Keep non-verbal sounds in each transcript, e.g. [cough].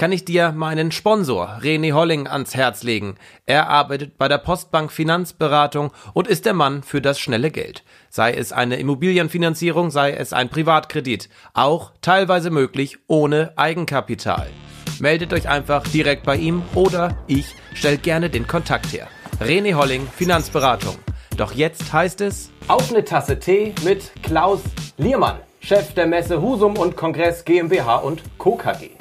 kann ich dir meinen Sponsor René Holling ans Herz legen. Er arbeitet bei der Postbank Finanzberatung und ist der Mann für das schnelle Geld. Sei es eine Immobilienfinanzierung, sei es ein Privatkredit, auch teilweise möglich ohne Eigenkapital. Meldet euch einfach direkt bei ihm oder ich stelle gerne den Kontakt her. René Holling Finanzberatung. Doch jetzt heißt es auf eine Tasse Tee mit Klaus Liermann, Chef der Messe Husum und Kongress GmbH und Co. KG.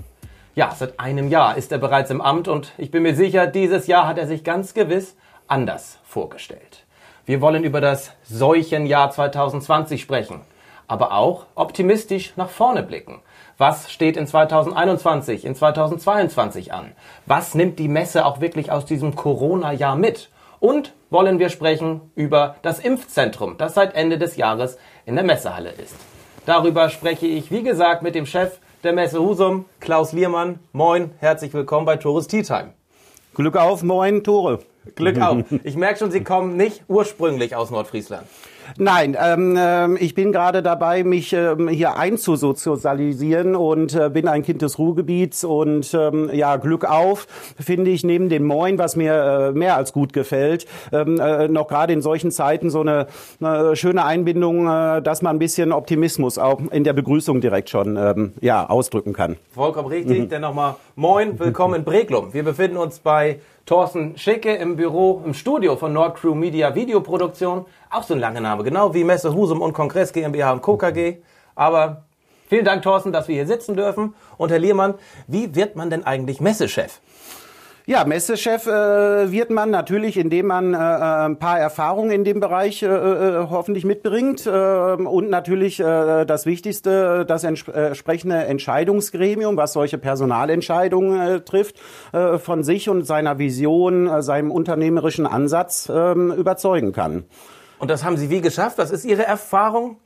Ja, seit einem Jahr ist er bereits im Amt und ich bin mir sicher, dieses Jahr hat er sich ganz gewiss anders vorgestellt. Wir wollen über das Seuchenjahr 2020 sprechen, aber auch optimistisch nach vorne blicken. Was steht in 2021, in 2022 an? Was nimmt die Messe auch wirklich aus diesem Corona-Jahr mit? Und wollen wir sprechen über das Impfzentrum, das seit Ende des Jahres in der Messehalle ist. Darüber spreche ich, wie gesagt, mit dem Chef der Messe Husum, Klaus Liermann. Moin, herzlich willkommen bei Tores Tea Time. Glück auf, moin, Tore. Glück auf. [laughs] Ich merke schon, Sie kommen nicht ursprünglich aus Nordfriesland. Nein, ähm, äh, ich bin gerade dabei, mich ähm, hier einzusozialisieren und äh, bin ein Kind des Ruhrgebiets und ähm, ja, Glück auf, finde ich, neben dem Moin, was mir äh, mehr als gut gefällt, ähm, äh, noch gerade in solchen Zeiten so eine, eine schöne Einbindung, äh, dass man ein bisschen Optimismus auch in der Begrüßung direkt schon ähm, ja, ausdrücken kann. Vollkommen richtig, mhm. denn nochmal Moin, willkommen in Breglum. Wir befinden uns bei Thorsten Schicke im Büro, im Studio von Nordcrew Media Videoproduktion. Auch so ein langer Name, genau wie Messe Husum und Kongress GmbH und Co. KG. Aber vielen Dank, Thorsten, dass wir hier sitzen dürfen. Und Herr Liermann, wie wird man denn eigentlich Messechef? Ja, Messechef äh, wird man natürlich, indem man äh, äh, ein paar Erfahrungen in dem Bereich äh, äh, hoffentlich mitbringt äh, und natürlich äh, das Wichtigste, das entsprechende Entscheidungsgremium, was solche Personalentscheidungen äh, trifft, äh, von sich und seiner Vision, äh, seinem unternehmerischen Ansatz äh, überzeugen kann. Und das haben Sie wie geschafft? Was ist Ihre Erfahrung?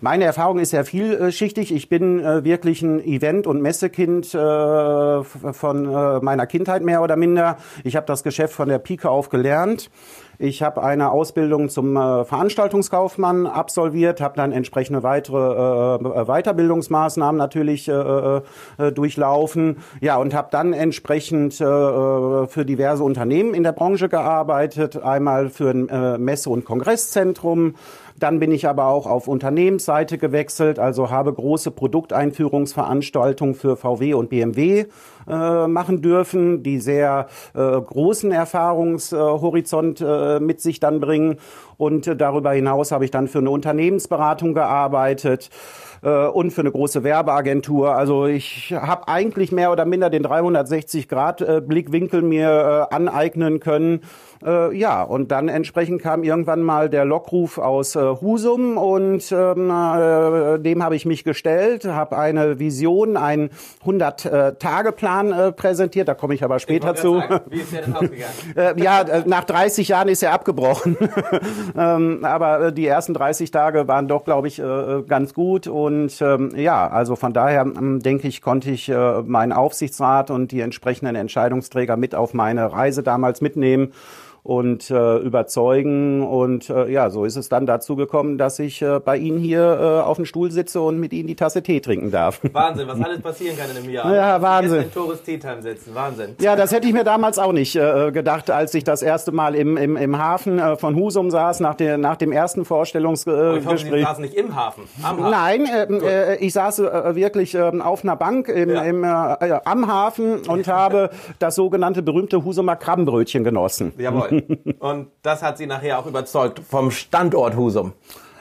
Meine Erfahrung ist sehr vielschichtig. Ich bin äh, wirklich ein Event- und Messekind äh, von äh, meiner Kindheit mehr oder minder. Ich habe das Geschäft von der Pike auf gelernt. Ich habe eine Ausbildung zum äh, Veranstaltungskaufmann absolviert, habe dann entsprechende weitere äh, Weiterbildungsmaßnahmen natürlich äh, äh, äh durchlaufen. Ja, und habe dann entsprechend äh, für diverse Unternehmen in der Branche gearbeitet. Einmal für ein äh, Messe- und Kongresszentrum, dann bin ich aber auch auf Unternehmensseite gewechselt, also habe große Produkteinführungsveranstaltungen für VW und BMW äh, machen dürfen, die sehr äh, großen Erfahrungshorizont äh, mit sich dann bringen. Und äh, darüber hinaus habe ich dann für eine Unternehmensberatung gearbeitet äh, und für eine große Werbeagentur. Also ich habe eigentlich mehr oder minder den 360-Grad-Blickwinkel mir äh, aneignen können äh, ja, und dann entsprechend kam irgendwann mal der Lockruf aus äh, Husum und ähm, äh, dem habe ich mich gestellt, habe eine Vision, einen 100-Tage-Plan äh, präsentiert, da komme ich aber später ich zu. Sagen, wie ist der denn ausgegangen? [laughs] äh, ja, äh, nach 30 Jahren ist er abgebrochen. [laughs] ähm, aber äh, die ersten 30 Tage waren doch, glaube ich, äh, ganz gut und ähm, ja, also von daher ähm, denke ich, konnte ich äh, meinen Aufsichtsrat und die entsprechenden Entscheidungsträger mit auf meine Reise damals mitnehmen und äh, überzeugen. Und äh, ja, so ist es dann dazu gekommen, dass ich äh, bei Ihnen hier äh, auf dem Stuhl sitze und mit Ihnen die Tasse Tee trinken darf. Wahnsinn, was alles passieren kann in einem Jahr. Ja, Wahnsinn. in Tourist Tea Time sitzen, Wahnsinn. Ja, das hätte ich mir damals auch nicht äh, gedacht, als ich das erste Mal im, im, im Hafen äh, von Husum saß, nach, der, nach dem ersten Vorstellungsgespräch. Äh, ich hoffe, Sie saßen nicht im Hafen, am Hafen. Nein, äh, äh, ich saß äh, wirklich äh, auf einer Bank im, ja. im, äh, am Hafen und [laughs] habe das sogenannte berühmte Husumer Krabbenbrötchen genossen. Jawohl. [laughs] Und das hat sie nachher auch überzeugt vom Standort Husum.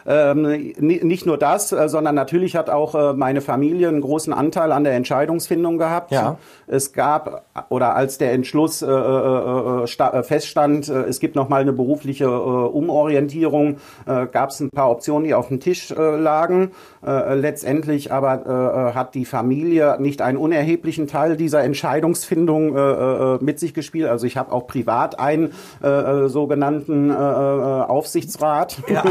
Ähm, nicht nur das, äh, sondern natürlich hat auch äh, meine Familie einen großen Anteil an der Entscheidungsfindung gehabt. Ja. Es gab, oder als der Entschluss äh, äh, äh feststand, äh, es gibt noch mal eine berufliche Umorientierung, gab es ein paar Optionen, die auf dem Tisch lagen. Letztendlich aber hat die Familie nicht einen unerheblichen Teil dieser Entscheidungsfindung mit sich gespielt. Also ich habe auch privat einen sogenannten Aufsichtsrat. Ja.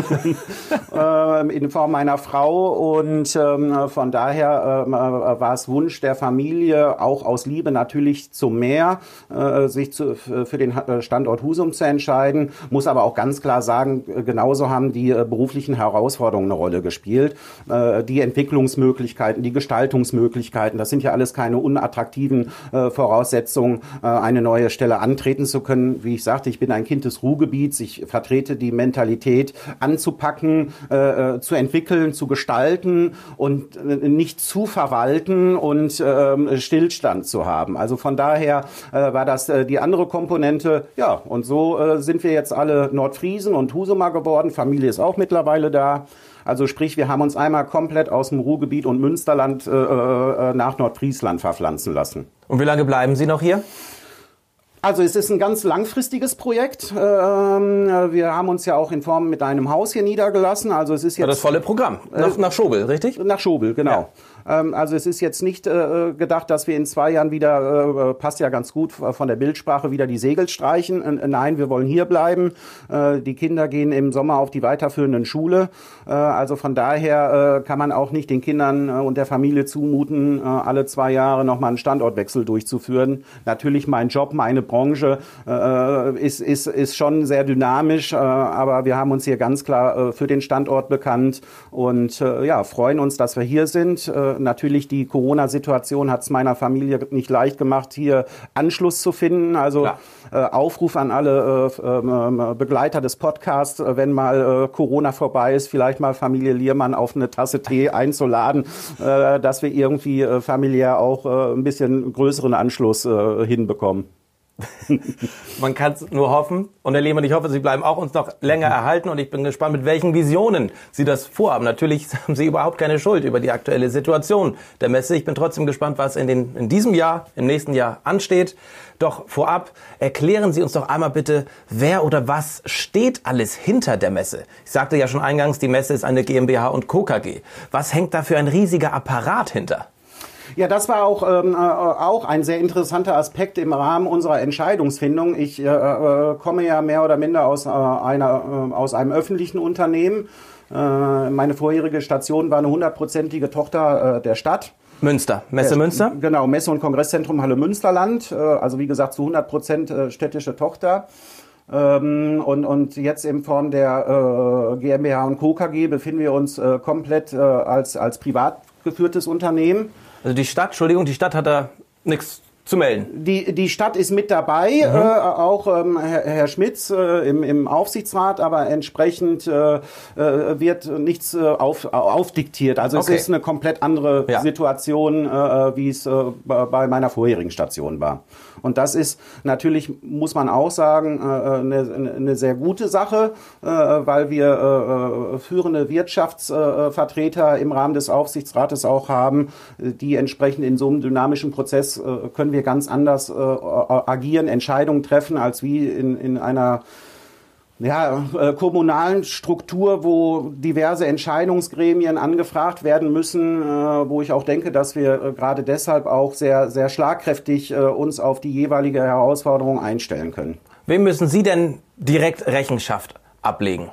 [laughs] äh, in Form meiner Frau. Und ähm, von daher ähm, äh, war es Wunsch der Familie, auch aus Liebe natürlich zum Meer, äh, sich zu, für den Standort Husum zu entscheiden. Muss aber auch ganz klar sagen, genauso haben die äh, beruflichen Herausforderungen eine Rolle gespielt. Äh, die Entwicklungsmöglichkeiten, die Gestaltungsmöglichkeiten, das sind ja alles keine unattraktiven äh, Voraussetzungen, äh, eine neue Stelle antreten zu können. Wie ich sagte, ich bin ein Kind des Ruhrgebiets. Ich vertrete die Mentalität, anzupacken, äh, äh, zu entwickeln, zu gestalten und äh, nicht zu verwalten und äh, Stillstand zu haben. Also von daher äh, war das äh, die andere Komponente. Ja, und so äh, sind wir jetzt alle Nordfriesen und Husumer geworden. Familie ist auch mittlerweile da. Also sprich, wir haben uns einmal komplett aus dem Ruhrgebiet und Münsterland äh, äh, nach Nordfriesland verpflanzen lassen. Und wie lange bleiben Sie noch hier? Also es ist ein ganz langfristiges Projekt. Ähm, wir haben uns ja auch in Form mit einem Haus hier niedergelassen. Also es ist jetzt das volle Programm nach, nach Schobel, richtig? Nach Schobel, genau. Ja. Ähm, also es ist jetzt nicht äh, gedacht, dass wir in zwei Jahren wieder, äh, passt ja ganz gut von der Bildsprache, wieder die Segel streichen. Äh, nein, wir wollen hier bleiben. Äh, die Kinder gehen im Sommer auf die weiterführenden Schule. Äh, also von daher äh, kann man auch nicht den Kindern und der Familie zumuten, alle zwei Jahre nochmal einen Standortwechsel durchzuführen. Natürlich mein Job, meine Branche ist, ist, ist schon sehr dynamisch, aber wir haben uns hier ganz klar für den Standort bekannt und ja, freuen uns, dass wir hier sind natürlich die Corona-Situation hat es meiner Familie nicht leicht gemacht, hier Anschluss zu finden. Also äh, Aufruf an alle äh, äh, Begleiter des Podcasts, äh, wenn mal äh, Corona vorbei ist, vielleicht mal Familie Liermann auf eine Tasse Tee einzuladen, äh, dass wir irgendwie familiär auch ein bisschen größeren Anschluss hinbekommen. Man kann es nur hoffen. Und Herr Lehmann, ich hoffe, Sie bleiben auch uns noch länger erhalten und ich bin gespannt, mit welchen Visionen Sie das vorhaben. Natürlich [laughs] haben Sie überhaupt keine Schuld über die aktuelle Situation der Messe. Ich bin trotzdem gespannt, was in, den, in diesem Jahr, im nächsten Jahr ansteht. Doch vorab erklären Sie uns doch einmal bitte, wer oder was steht alles hinter der Messe? Ich sagte ja schon eingangs, die Messe ist eine GmbH und Co. KG. Was hängt da für ein riesiger Apparat hinter? Ja, das war auch, ähm, äh, auch ein sehr interessanter Aspekt im Rahmen unserer Entscheidungsfindung. Ich äh, äh, komme ja mehr oder minder aus, äh, einer, äh, aus einem öffentlichen Unternehmen. Äh, meine vorherige Station war eine hundertprozentige Tochter der Stadt. Münster, Messe äh, Münster? Genau, Messe- und Kongresszentrum Halle Münsterland. Also wie gesagt zu 100 Prozent städtische Tochter. Ähm, und, und jetzt in Form der äh, GmbH und Co. KG befinden wir uns äh, komplett äh, als, als privat geführtes Unternehmen. Also die Stadt, Entschuldigung, die Stadt hat da nichts zu melden. Die, die Stadt ist mit dabei, mhm. äh, auch ähm, Herr, Herr Schmitz äh, im, im Aufsichtsrat, aber entsprechend äh, äh wird nichts äh, auf, aufdiktiert. Also okay. es ist eine komplett andere ja. Situation, äh, wie es bei meiner vorherigen Station war. Und das ist natürlich, muss man auch sagen, eine, eine sehr gute Sache, weil wir führende Wirtschaftsvertreter im Rahmen des Aufsichtsrates auch haben, die entsprechend in so einem dynamischen Prozess können wir ganz anders agieren, Entscheidungen treffen, als wie in, in einer ja, äh, kommunalen Struktur, wo diverse Entscheidungsgremien angefragt werden müssen, äh, wo ich auch denke, dass wir äh, gerade deshalb auch sehr, sehr schlagkräftig äh, uns auf die jeweilige Herausforderung einstellen können. Wem müssen Sie denn direkt Rechenschaft ablegen?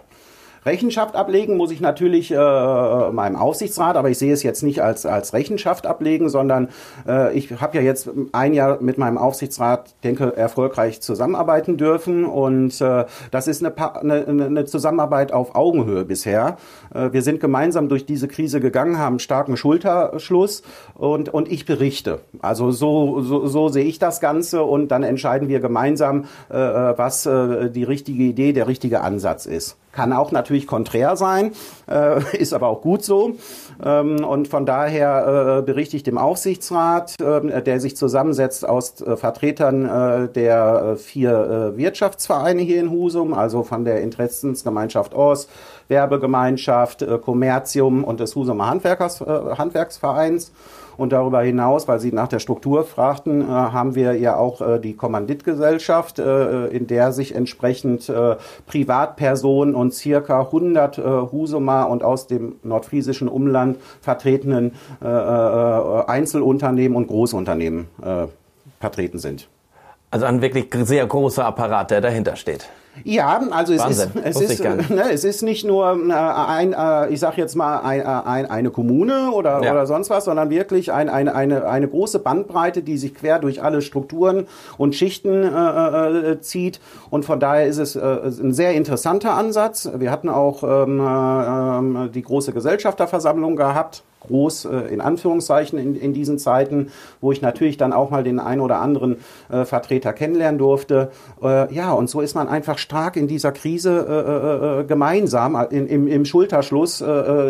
Rechenschaft ablegen muss ich natürlich äh, meinem Aufsichtsrat, aber ich sehe es jetzt nicht als, als Rechenschaft ablegen, sondern äh, ich habe ja jetzt ein Jahr mit meinem Aufsichtsrat, denke, erfolgreich zusammenarbeiten dürfen und äh, das ist eine, eine, eine Zusammenarbeit auf Augenhöhe bisher. Äh, wir sind gemeinsam durch diese Krise gegangen, haben starken Schulterschluss und, und ich berichte. Also so, so, so sehe ich das Ganze und dann entscheiden wir gemeinsam, äh, was äh, die richtige Idee, der richtige Ansatz ist. Kann auch natürlich konträr sein, äh, [laughs] ist aber auch gut so. Ähm, und von daher äh, berichte ich dem Aufsichtsrat, äh, der sich zusammensetzt aus äh, Vertretern äh, der äh, vier Wirtschaftsvereine hier in Husum, also von der Interessensgemeinschaft Ost, Werbegemeinschaft, Kommerzium und des Husumer Handwerkers, Handwerksvereins. Und darüber hinaus, weil Sie nach der Struktur fragten, äh, haben wir ja auch äh, die Kommanditgesellschaft, äh, in der sich entsprechend Privatpersonen und circa 100 äh, Husumer und aus dem nordfriesischen Umland vertretenen Einzelunternehmen und Großunternehmen vertreten sind. Also ein wirklich sehr großer Apparat, der dahinter steht. Ja, also es ist, es, ist, ne, es ist nicht nur äh, ein, äh, ich sage jetzt mal, ein, äh, ein, eine Kommune oder, ja. oder sonst was, sondern wirklich ein, ein, eine, eine große Bandbreite, die sich quer durch alle Strukturen und Schichten äh, äh, zieht. Und von daher ist es äh, ein sehr interessanter Ansatz. Wir hatten auch ähm, äh, die große Gesellschafterversammlung gehabt groß äh, in Anführungszeichen in, in diesen Zeiten, wo ich natürlich dann auch mal den einen oder anderen äh, Vertreter kennenlernen durfte. Äh, ja, und so ist man einfach stark in dieser Krise gemeinsam in, im, im Schulterschluss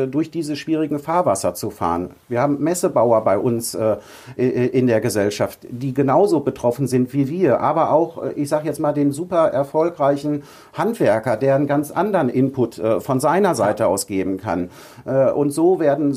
durch diese schwierigen Fahrwasser zu fahren. Wir haben Messebauer bei uns in der Gesellschaft, die genauso betroffen sind wie wir, aber auch, ich sage jetzt mal, den super erfolgreichen Handwerker, der einen ganz anderen Input von seiner Seite aus geben kann. Und so werden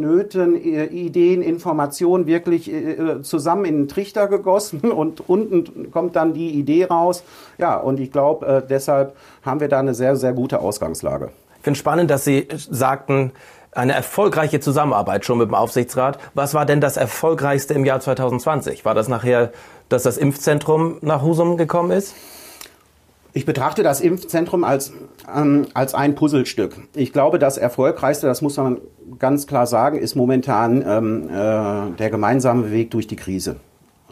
Nöten, Ideen, Informationen wirklich äh, äh, zusammen in den Trichter gegossen [laughs] und unten kommt dann die Idee raus. Ja, und ich glaube, äh, deshalb haben wir da eine sehr, sehr gute Ausgangslage. Ich finde spannend, dass Sie sagten, eine erfolgreiche Zusammenarbeit schon mit dem Aufsichtsrat. Was war denn das Erfolgreichste im Jahr 2020? War das nachher, dass das Impfzentrum nach Husum gekommen ist? Ich betrachte das Impfzentrum als, ähm, als ein Puzzlestück. Ich glaube, das Erfolgreichste, das muss man ganz klar sagen, ist momentan ähm, äh, der gemeinsame Weg durch die Krise.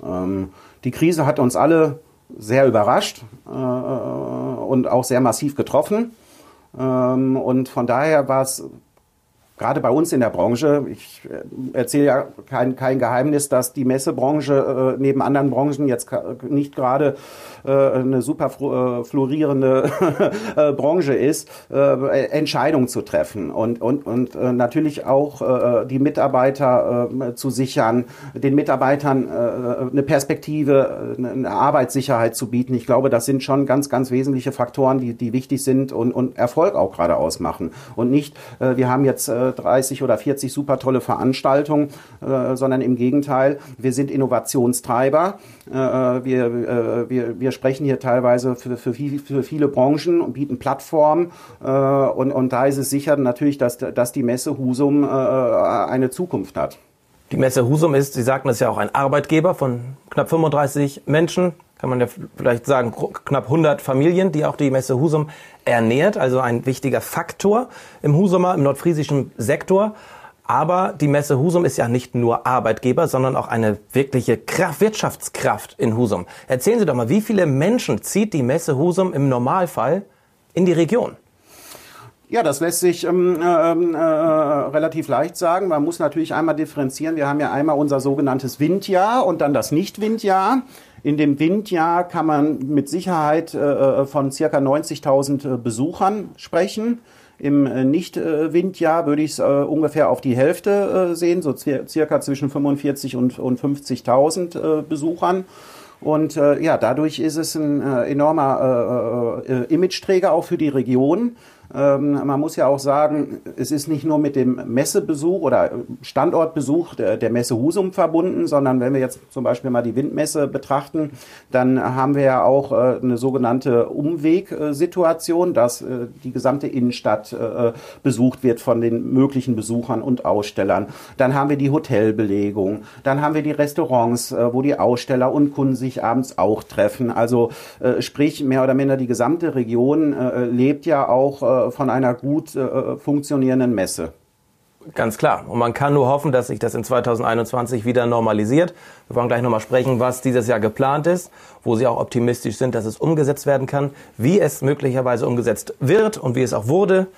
Ähm, die Krise hat uns alle sehr überrascht äh, und auch sehr massiv getroffen. Ähm, und von daher war es gerade bei uns in der Branche, ich äh, erzähle ja kein, kein Geheimnis, dass die Messebranche äh, neben anderen Branchen jetzt nicht gerade eine super äh, florierende [laughs] äh, Branche ist, äh, Entscheidungen zu treffen und, und, und äh, natürlich auch äh, die Mitarbeiter äh, zu sichern, den Mitarbeitern äh, eine Perspektive, eine Arbeitssicherheit zu bieten. Ich glaube, das sind schon ganz, ganz wesentliche Faktoren, die, die wichtig sind und, und Erfolg auch gerade ausmachen. Und nicht, äh, wir haben jetzt äh, 30 oder 40 super tolle Veranstaltungen, äh, sondern im Gegenteil, wir sind Innovationstreiber. Äh, äh wir, äh, wir, wir sprechen hier teilweise für, für, für viele Branchen und bieten Plattformen. Äh, und, und da ist es sicher natürlich, dass, dass die Messe Husum äh, eine Zukunft hat. Die Messe Husum ist, Sie sagten es ja auch, ein Arbeitgeber von knapp 35 Menschen kann man ja vielleicht sagen, knapp 100 Familien, die auch die Messe Husum ernährt, also ein wichtiger Faktor im Husumer, im nordfriesischen Sektor. Aber die Messe Husum ist ja nicht nur Arbeitgeber, sondern auch eine wirkliche Kraft, Wirtschaftskraft in Husum. Erzählen Sie doch mal, wie viele Menschen zieht die Messe Husum im Normalfall in die Region? Ja, das lässt sich ähm, ähm, äh, relativ leicht sagen. Man muss natürlich einmal differenzieren. Wir haben ja einmal unser sogenanntes Windjahr und dann das Nicht-Windjahr. In dem Windjahr kann man mit Sicherheit äh, äh von circa 90.000 äh, Besuchern sprechen. Im äh, Nicht-Windjahr würde ich es äh, ungefähr auf die Hälfte äh, sehen, so circa zwischen 45 und, und 50.000 äh, Besuchern. Und äh, ja, dadurch ist es ein äh, enormer äh, Imageträger auch für die Region. Ähm, man muss ja auch sagen, es ist nicht nur mit dem Messebesuch oder Standortbesuch der, Messe Husum verbunden, sondern wenn wir jetzt zum Beispiel mal die Windmesse betrachten, dann haben wir ja auch äh, eine sogenannte Umwegsituation, dass äh, die gesamte Innenstadt äh, besucht wird von den möglichen Besuchern und Ausstellern. Dann haben wir die Hotelbelegung, dann haben wir die Restaurants, wo die Aussteller und Kunden sich abends auch treffen. Also sprich, mehr oder minder die gesamte Region lebt ja auch von einer gut äh, funktionierenden Messe. Ganz klar. Und man kann nur hoffen, dass sich das in 2021 wieder normalisiert. Wir wollen gleich nochmal sprechen, was dieses Jahr geplant ist, wo Sie auch optimistisch sind, dass es umgesetzt werden kann, wie es möglicherweise umgesetzt wird und wie es auch wurde.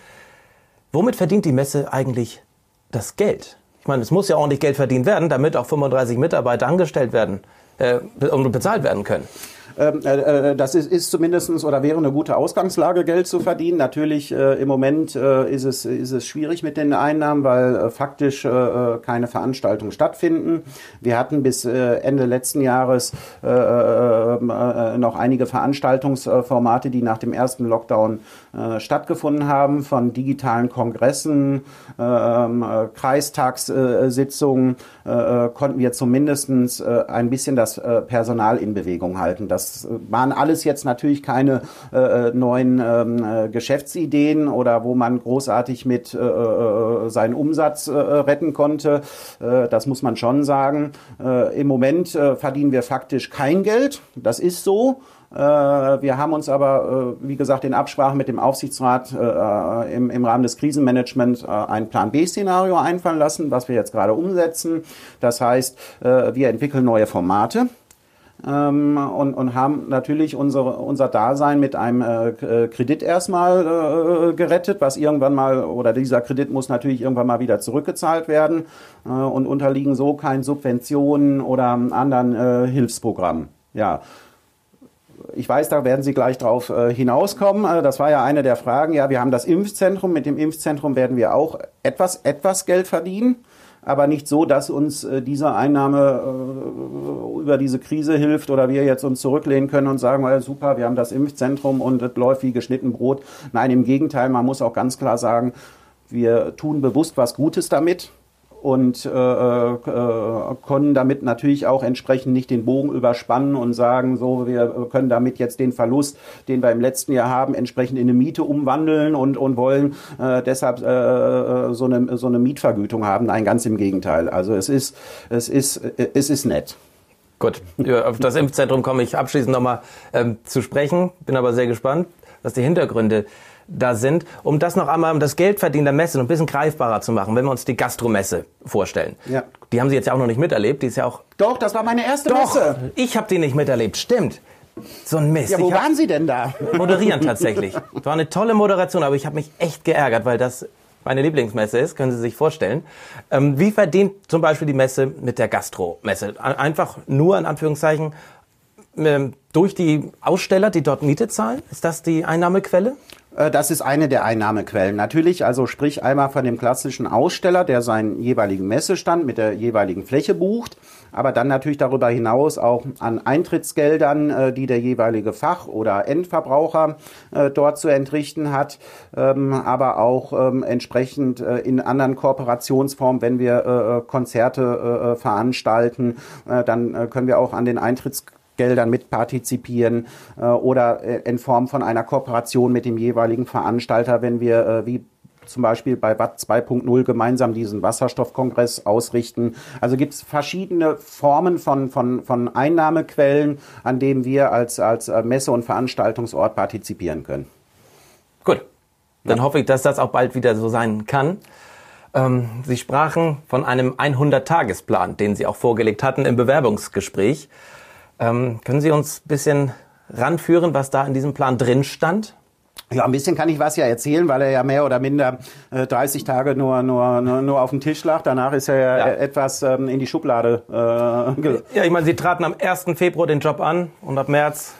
Womit verdient die Messe eigentlich das Geld? Ich meine, es muss ja ordentlich Geld verdient werden, damit auch 35 Mitarbeiter angestellt werden äh, und bezahlt werden können. Ähm, äh, äh, das ist, ist zumindestens oder wäre eine gute Ausgangslage, Geld zu verdienen. Natürlich äh, im Moment äh, ist, es, ist es schwierig mit den Einnahmen, weil äh, faktisch keine Veranstaltungen stattfinden. Wir hatten bis Ende letzten Jahres noch einige Veranstaltungsformate, die nach dem ersten Lockdown äh, stattgefunden haben, von digitalen Kongressen, ähm, äh, Kreistagssitzungen, äh, konnten wir zumindestens äh, ein bisschen das äh, Personal in Bewegung halten. Das waren alles jetzt natürlich keine äh, neuen ähm, äh, Geschäftsideen oder wo man großartig mit äh, äh, seinen Umsatz äh, retten konnte. Äh, das muss man schon sagen. Äh, Im Moment äh, verdienen wir faktisch kein Geld. Das ist so. Äh, Wir haben uns aber, äh, wie gesagt, in Absprache mit dem Aufsichtsrat äh, im, Rahmen des Krisenmanagements ein Plan B-Szenario einfallen lassen, was wir jetzt gerade umsetzen. Das heißt, wir entwickeln neue Formate. Ähm, und, und haben natürlich unsere, unser Dasein mit einem äh, Kredit erstmal äh, gerettet, was irgendwann mal, oder dieser Kredit muss natürlich irgendwann mal wieder zurückgezahlt werden äh, und unterliegen so keinen Subventionen oder anderen Hilfsprogrammen. Ja, ich weiß, da werden Sie gleich drauf äh, hinauskommen. Äh, das war ja eine der Fragen. Ja, wir haben das Impfzentrum. Mit dem Impfzentrum werden wir auch etwas, etwas Geld verdienen, aber nicht so, dass uns äh, diese Einnahme über diese Krise hilft oder wir jetzt uns zurücklehnen können und sagen, super, wir haben das Impfzentrum und es läuft wie geschnitten Brot. Nein, im Gegenteil, man muss auch ganz klar sagen, wir tun bewusst was Gutes damit und äh, äh, können damit natürlich auch entsprechend nicht den Bogen überspannen und sagen, so, wir können damit jetzt den Verlust, den wir im letzten Jahr haben, entsprechend in eine Miete umwandeln und, und wollen äh, deshalb äh, so, eine, so eine Mietvergütung haben. Nein, ganz im Gegenteil. Also es ist, es ist, äh, es ist nett. Gut, auf das Impfzentrum komme ich abschließend nochmal ähm, zu sprechen. Bin aber sehr gespannt, was die Hintergründe da sind. Um das noch einmal, um das Geldverdienen der Messe noch ein bisschen greifbarer zu machen, wenn wir uns die Gastromesse vorstellen. Ja. Die haben Sie jetzt ja auch noch nicht miterlebt. Die ist ja auch... Doch, das war meine erste Doch, Messe. ich habe die nicht miterlebt. Stimmt. So ein Mist. Ja, wo waren Sie denn da? moderieren [laughs] tatsächlich. Es war eine tolle Moderation, aber ich habe mich echt geärgert, weil das meine Lieblingsmesse ist, können Sie sich vorstellen. Ähm, wie verdient zum Beispiel die Messe mit der Gastromesse? Ein- Einfach nur in Anführungszeichen ähm, durch die Aussteller, die dort Miete zahlen? Ist das die Einnahmequelle? Äh, Das ist eine der Einnahmequellen. Natürlich, also sprich einmal von dem klassischen Aussteller, der seinen jeweiligen Messestand mit der jeweiligen Fläche bucht, aber dann natürlich darüber hinaus auch an Eintrittsgeldern, äh, die der jeweilige Fach- oder Endverbraucher äh, dort zu entrichten hat, ähm, aber auch ähm, entsprechend in anderen Kooperationsformen, wenn wir Konzerte veranstalten, dann können wir auch an den Eintritts Geldern mitpartizipieren äh, oder in Form von einer Kooperation mit dem jeweiligen Veranstalter, wenn wir äh, wie zum Beispiel bei Watt 2.0 gemeinsam diesen Wasserstoffkongress ausrichten. Also gibt es verschiedene Formen von, von, von Einnahmequellen, an denen wir als, als Messe- und Veranstaltungsort partizipieren können. Gut, dann hoffe ich, dass das auch bald wieder so sein kann. Ähm, Sie sprachen von einem 100-Tagesplan, den Sie auch vorgelegt hatten im Bewerbungsgespräch. Ähm, können Sie uns ein bisschen ranführen, was da in diesem Plan drin stand? Ja, ein bisschen kann ich was ja erzählen, weil er ja mehr oder minder äh, 30 Tage nur, nur, nur, nur auf dem Tisch lag. Danach ist er ja, Ja. etwas ähm, in die Schublade äh, Ja, ich meine, Sie traten am 1. Februar den Job an und ab März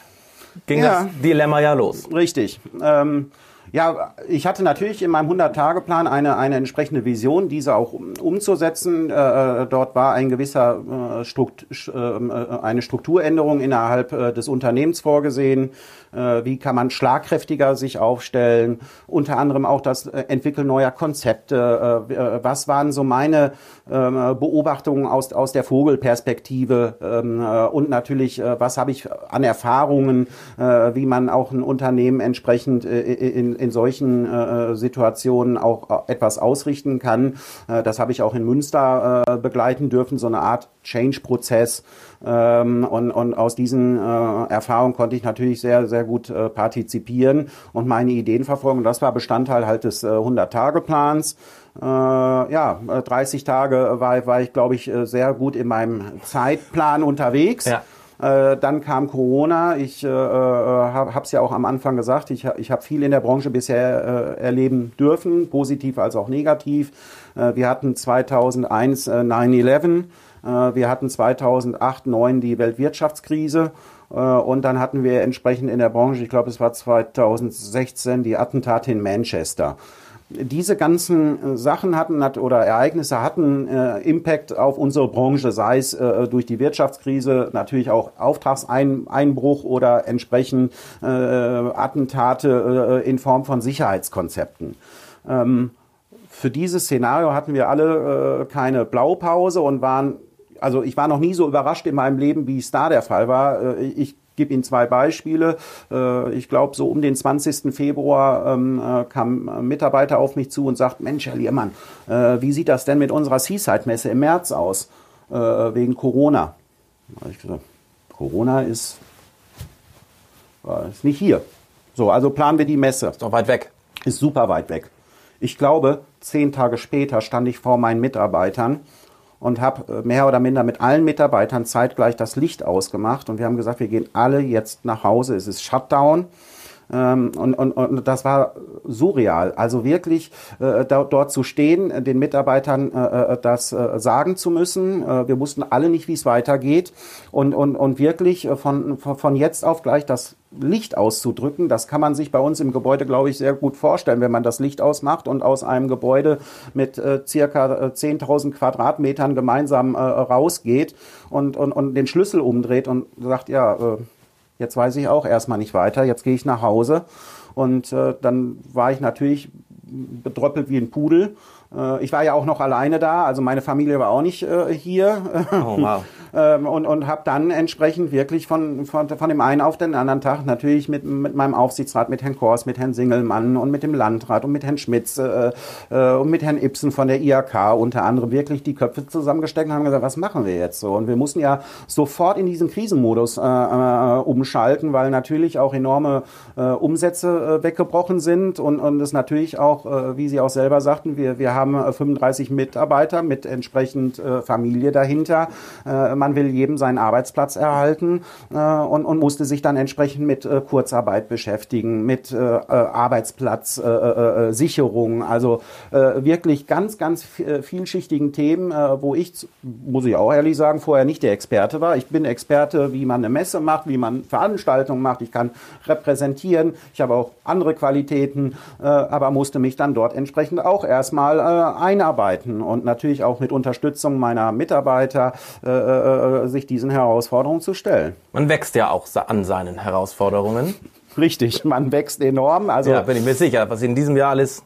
ging Ja. das Dilemma ja los. Richtig. Ähm, ja, ich hatte natürlich in meinem 100-Tage-Plan eine, eine entsprechende Vision, diese auch um, umzusetzen. Äh, dort war ein gewisser äh, Strukt, ähm, äh, eine Strukturänderung innerhalb äh, des Unternehmens vorgesehen. Äh, wie kann man schlagkräftiger sich aufstellen? Unter anderem auch das äh, Entwickeln neuer Konzepte. Äh, was waren so meine ähm, Beobachtungen aus, aus der Vogelperspektive? Ähm, äh, und natürlich, was habe ich an Erfahrungen, wie man auch ein Unternehmen entsprechend in, in solchen Situationen auch etwas ausrichten kann. Das habe ich auch in Münster begleiten dürfen, so eine Art Change-Prozess. Ähm, und, und aus diesen äh, Erfahrungen konnte ich natürlich sehr, sehr gut äh, partizipieren und meine Ideen verfolgen. Und das war Bestandteil halt des äh, 100-Tage-Plans. Äh, ja, äh, 30 Tage war, war ich, glaube ich, äh, sehr gut in meinem Zeitplan unterwegs. Ja. Äh, dann kam Corona. Ich äh, habe es ja auch am Anfang gesagt. Ich, ich habe viel in der Branche bisher äh, erleben dürfen, positiv als auch negativ. Äh, wir hatten 2001 äh, 9/11. Äh, wir hatten 2008 2009 die Weltwirtschaftskrise. Äh, Und dann hatten wir entsprechend in der Branche, ich glaube, es war 2016, die Attentate in Manchester diese ganzen äh, Sachen hatten hat, oder Ereignisse hatten äh, Impact auf unsere Branche, sei es äh, durch die Wirtschaftskrise, natürlich auch Auftragseinbruch oder entsprechend äh, Attentate in Form von Sicherheitskonzepten. Ähm, für dieses Szenario hatten wir alle keine Blaupause und waren, also ich war noch nie so überrascht in meinem Leben, wie es da der Fall war. Äh, ich gebe Ihnen zwei Beispiele. Äh, ich glaube, so um den 20. Februar ähm, äh, kam ein Mitarbeiter auf mich zu und sagt, Mensch, Herr Liermann, wie sieht das denn mit unserer Seaside-Messe im März aus? Wegen Corona. Ich gesagt, Corona ist, ist nicht hier. So, also planen wir die Messe. Ist doch weit weg. Ist super weit weg. Ich glaube, zehn Tage später stand ich vor meinen Mitarbeitern und habe mehr oder minder mit allen Mitarbeitern zeitgleich das Licht ausgemacht und wir haben gesagt, wir gehen alle jetzt nach Hause. Es ist Shutdown. Ähm, und, und, und das war surreal. Also wirklich äh, da, dort zu stehen, den Mitarbeitern äh, äh das äh, sagen zu müssen. Äh, wir wussten alle nicht, wie es weitergeht. Und, und, und wirklich äh, von, von jetzt auf gleich das Licht auszudrücken. Das kann man sich bei uns im Gebäude, glaube ich, sehr gut vorstellen, wenn man das Licht ausmacht und aus einem Gebäude mit äh, circa 10.000 Quadratmetern gemeinsam äh, rausgeht und, und, und den Schlüssel umdreht und sagt, ja, äh, Jetzt weiß ich auch erstmal nicht weiter. Jetzt gehe ich nach Hause. Und äh, dann war ich natürlich bedröppelt wie ein Pudel. Äh, ich war ja auch noch alleine da, also meine Familie war auch nicht äh, hier. Oh, wow. [laughs] Ähm, und und habe dann entsprechend wirklich von, von, von dem einen auf den anderen Tag natürlich mit, mit meinem Aufsichtsrat, mit Herrn Kors, mit Herrn Singelmann und mit dem Landrat und mit Herrn Schmitz äh, äh, und mit Herrn Ibsen von der IAK unter anderem wirklich die Köpfe zusammengesteckt und haben gesagt, was machen wir jetzt so? Und wir mussten ja sofort in diesen Krisenmodus äh, äh, umschalten, weil natürlich auch enorme äh, Umsätze äh, weggebrochen sind und, und es natürlich auch, äh, wie Sie auch selber sagten, wir, wir haben 35 äh, Mitarbeiter mit entsprechend äh, Familie dahinter. Man will jedem seinen Arbeitsplatz erhalten äh, und, und musste sich dann entsprechend mit äh, Kurzarbeit beschäftigen, mit äh, Arbeitsplatzsicherung, also wirklich ganz, ganz vielschichtigen Themen, wo ich, muss ich auch ehrlich sagen, vorher nicht der Experte war. Ich bin Experte, wie man eine Messe macht, wie man Veranstaltungen macht. Ich kann repräsentieren. Ich habe auch andere Qualitäten, aber musste mich dann dort entsprechend auch erstmal einarbeiten und natürlich auch mit Unterstützung meiner Mitarbeiter äh, sich diesen Herausforderungen zu stellen. Man wächst ja auch an seinen Herausforderungen. Richtig, man wächst enorm. Also ja, bin ich mir sicher, was Sie in diesem Jahr alles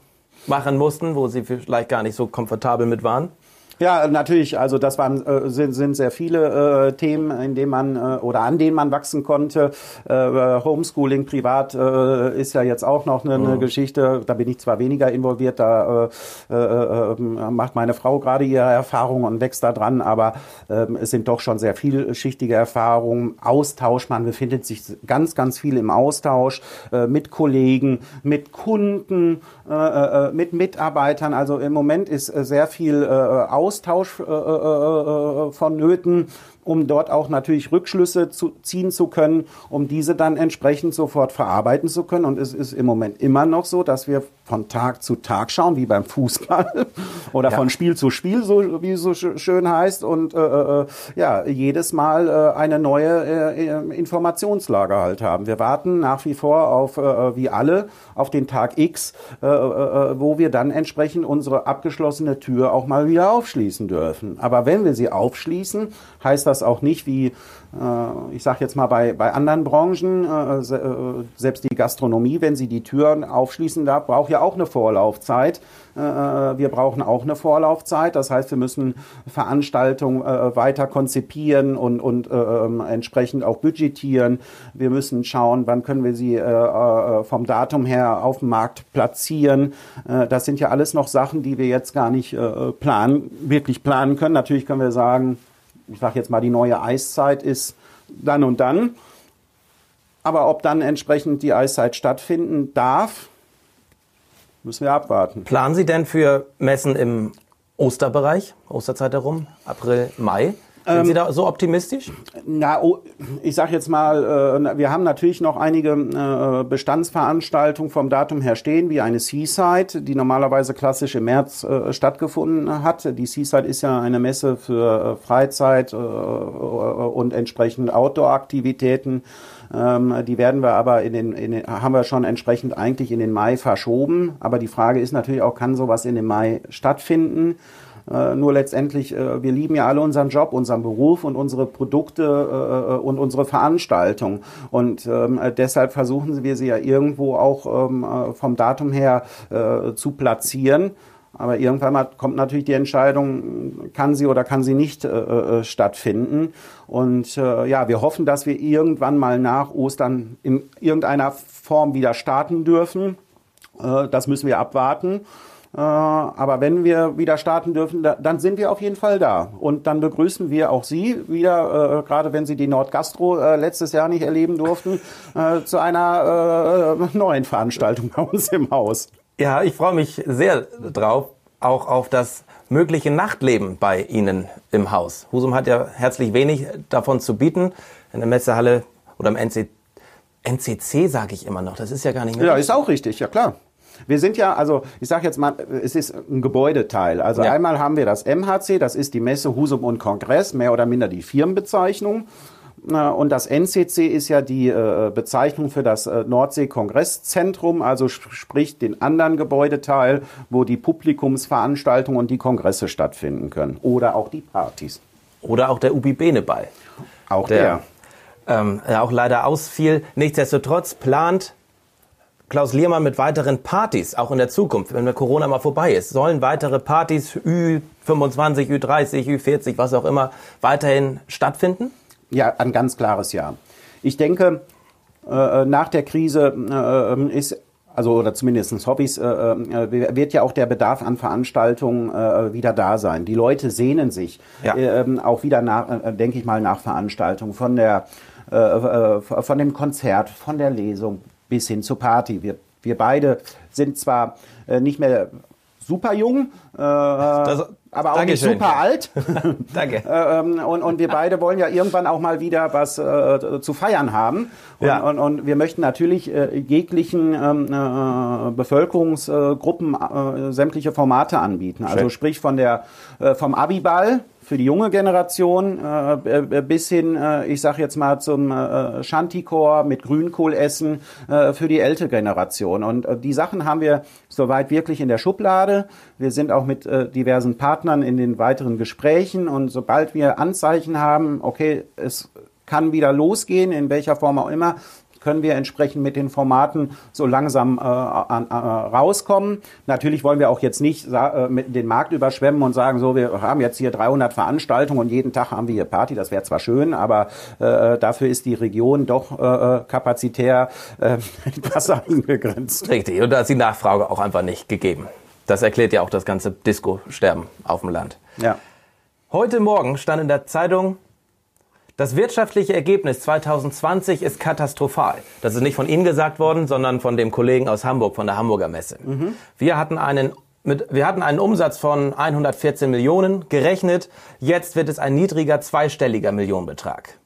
machen mussten, wo Sie vielleicht gar nicht so komfortabel mit waren. Ja, natürlich. Also das waren äh, sind, sind sehr viele äh, Themen, in denen man äh, oder an denen man wachsen konnte. Äh, Homeschooling privat äh, ist ja jetzt auch noch eine, eine mhm. Geschichte. Da bin ich zwar weniger involviert, da äh, äh, macht meine Frau gerade ihre Erfahrungen und wächst da dran, aber äh, es sind doch schon sehr vielschichtige Erfahrungen. Austausch, man befindet sich ganz, ganz viel im Austausch äh, mit Kollegen, mit Kunden, äh, äh, mit Mitarbeitern. Also im Moment ist äh, sehr viel äh, Austausch äh, äh, äh, vonnöten um dort auch natürlich Rückschlüsse zu ziehen zu können, um diese dann entsprechend sofort verarbeiten zu können. Und es ist im Moment immer noch so, dass wir von Tag zu Tag schauen, wie beim Fußball [laughs] oder ja. von Spiel zu Spiel, so wie es so schön heißt, und äh, äh, ja jedes Mal äh, eine neue äh, Informationslage halt haben. Wir warten nach wie vor auf äh, wie alle auf den Tag X, äh, äh, wo wir dann entsprechend unsere abgeschlossene Tür auch mal wieder aufschließen dürfen. Aber wenn wir sie aufschließen, heißt das auch nicht wie, äh, ich sage jetzt mal bei, bei anderen Branchen, äh, äh, selbst die Gastronomie, wenn sie die Türen aufschließen darf, braucht ja auch eine Vorlaufzeit. Äh, äh, wir brauchen auch eine Vorlaufzeit. Das heißt, wir müssen Veranstaltungen äh, weiter konzipieren und, und ähm, entsprechend auch budgetieren. Wir müssen schauen, wann können wir sie vom Datum her auf dem Markt platzieren. das sind ja alles noch Sachen, die wir jetzt gar nicht planen, wirklich planen können. Natürlich können wir sagen, ich sage jetzt mal, die neue Eiszeit ist dann und dann. Aber ob dann entsprechend die Eiszeit stattfinden darf, müssen wir abwarten. Planen Sie denn für Messen im Osterbereich, Osterzeit herum, April, Mai? Sind ähm, Sie da so optimistisch? Na, oh, ich sage jetzt mal, äh, wir haben natürlich noch einige äh, Bestandsveranstaltungen vom Datum her stehen, wie eine Seaside, die normalerweise klassisch im März äh, stattgefunden hat. Die Seaside ist ja eine Messe für äh, Freizeit äh, und entsprechend Outdoor-Aktivitäten. Ähm, die werden wir aber in den, in den, haben wir schon entsprechend eigentlich in den Mai verschoben. Aber die Frage ist natürlich auch, kann sowas in den Mai stattfinden? Äh, nur letztendlich, äh, wir lieben ja alle unseren Job, unseren Beruf und unsere Produkte äh, und unsere Veranstaltung. Und ähm, deshalb versuchen wir sie ja irgendwo auch ähm, vom Datum her zu platzieren. Aber irgendwann mal kommt natürlich die Entscheidung, kann sie oder kann sie nicht äh, äh, stattfinden. Und äh, ja, wir hoffen, dass wir irgendwann mal nach Ostern in irgendeiner Form wieder starten dürfen. Äh, das müssen wir abwarten. Äh, aber wenn wir wieder starten dürfen, dann sind wir auf jeden Fall da. Und dann begrüßen wir auch Sie wieder, äh, gerade wenn Sie die Nordgastro letztes Jahr nicht erleben durften, zu einer neuen Veranstaltung bei uns im Haus. Ja, ich freue mich sehr drauf, auch auf das mögliche Nachtleben bei Ihnen im Haus. Husum hat ja herzlich wenig davon zu bieten. In der Messehalle oder im NC NCC sage ich immer noch. Das ist ja gar nicht mehr. Ja, ist auch richtig, ja klar. Wir sind ja, also ich sage jetzt mal, es ist ein Gebäudeteil. Also ja. einmal haben wir das MHC, das ist die Messe Husum und Kongress, mehr oder minder die Firmenbezeichnung. Und das NCC ist ja die äh, Bezeichnung für das äh, Nordsee-Kongresszentrum, also sprich den anderen Gebäudeteil, wo die Publikumsveranstaltungen und die Kongresse stattfinden können. Oder auch die Partys. Oder auch der Ubi Beneball. Auch der. der ähm, auch leider ausfiel. Nichtsdestotrotz plant Klaus Liermann mit weiteren Partys, auch in der Zukunft, wenn Corona mal vorbei ist, sollen weitere Partys Ü25, Ü30, Ü40, was auch immer, weiterhin stattfinden? Ja, ein ganz klares Ja. Ich denke, äh, nach der Krise äh, ist also oder zumindest Hobbys, äh, äh, wird ja auch der Bedarf an Veranstaltungen äh, wieder da sein. Die Leute sehnen sich ja. äh, auch wieder nach, äh, denke ich mal, nach Veranstaltungen von der äh, von dem Konzert, von der Lesung, bis hin zur Party. Wir, wir beide sind zwar äh, nicht mehr super jung, äh, das, aber auch nicht super alt. [laughs] Danke. [laughs] Äh, ähm, und, und wir beide wollen ja irgendwann auch mal wieder was äh, zu feiern haben. Und, ja. und, und wir möchten natürlich äh, jeglichen ähm, äh, Bevölkerungsgruppen äh, sämtliche Formate anbieten. Also Schön. sprich von der äh, vom Abiball für die junge Generation äh, äh, bis hin, äh, ich sage jetzt mal zum äh, Shantikor mit Grünkohlessen äh, für die ältere Generation. Und äh, die Sachen haben wir soweit wirklich in der Schublade. Wir sind auch mit äh, diversen Partnern in den weiteren Gesprächen und sobald wir Anzeichen haben, okay, es kann wieder losgehen, in welcher Form auch immer, können wir entsprechend mit den Formaten so langsam äh, an, äh, rauskommen. Natürlich wollen wir auch jetzt nicht äh, mit den Markt überschwemmen und sagen, so, wir haben jetzt hier 300 Veranstaltungen und jeden Tag haben wir hier Party. Das wäre zwar schön, aber äh, dafür ist die Region doch äh, kapazitär äh, [laughs] etwas angegrenzt. Richtig, und da ist die Nachfrage auch einfach nicht gegeben. Das erklärt ja auch das ganze Disco-Sterben auf dem Land. Ja. Heute Morgen stand in der Zeitung, das wirtschaftliche Ergebnis 2020 ist katastrophal. Das ist nicht von Ihnen gesagt worden, sondern von dem Kollegen aus Hamburg, von der Hamburger Messe. Mhm. Wir hatten einen mit, wir hatten einen Umsatz von 114 Millionen gerechnet. Jetzt wird es ein niedriger zweistelliger Millionenbetrag.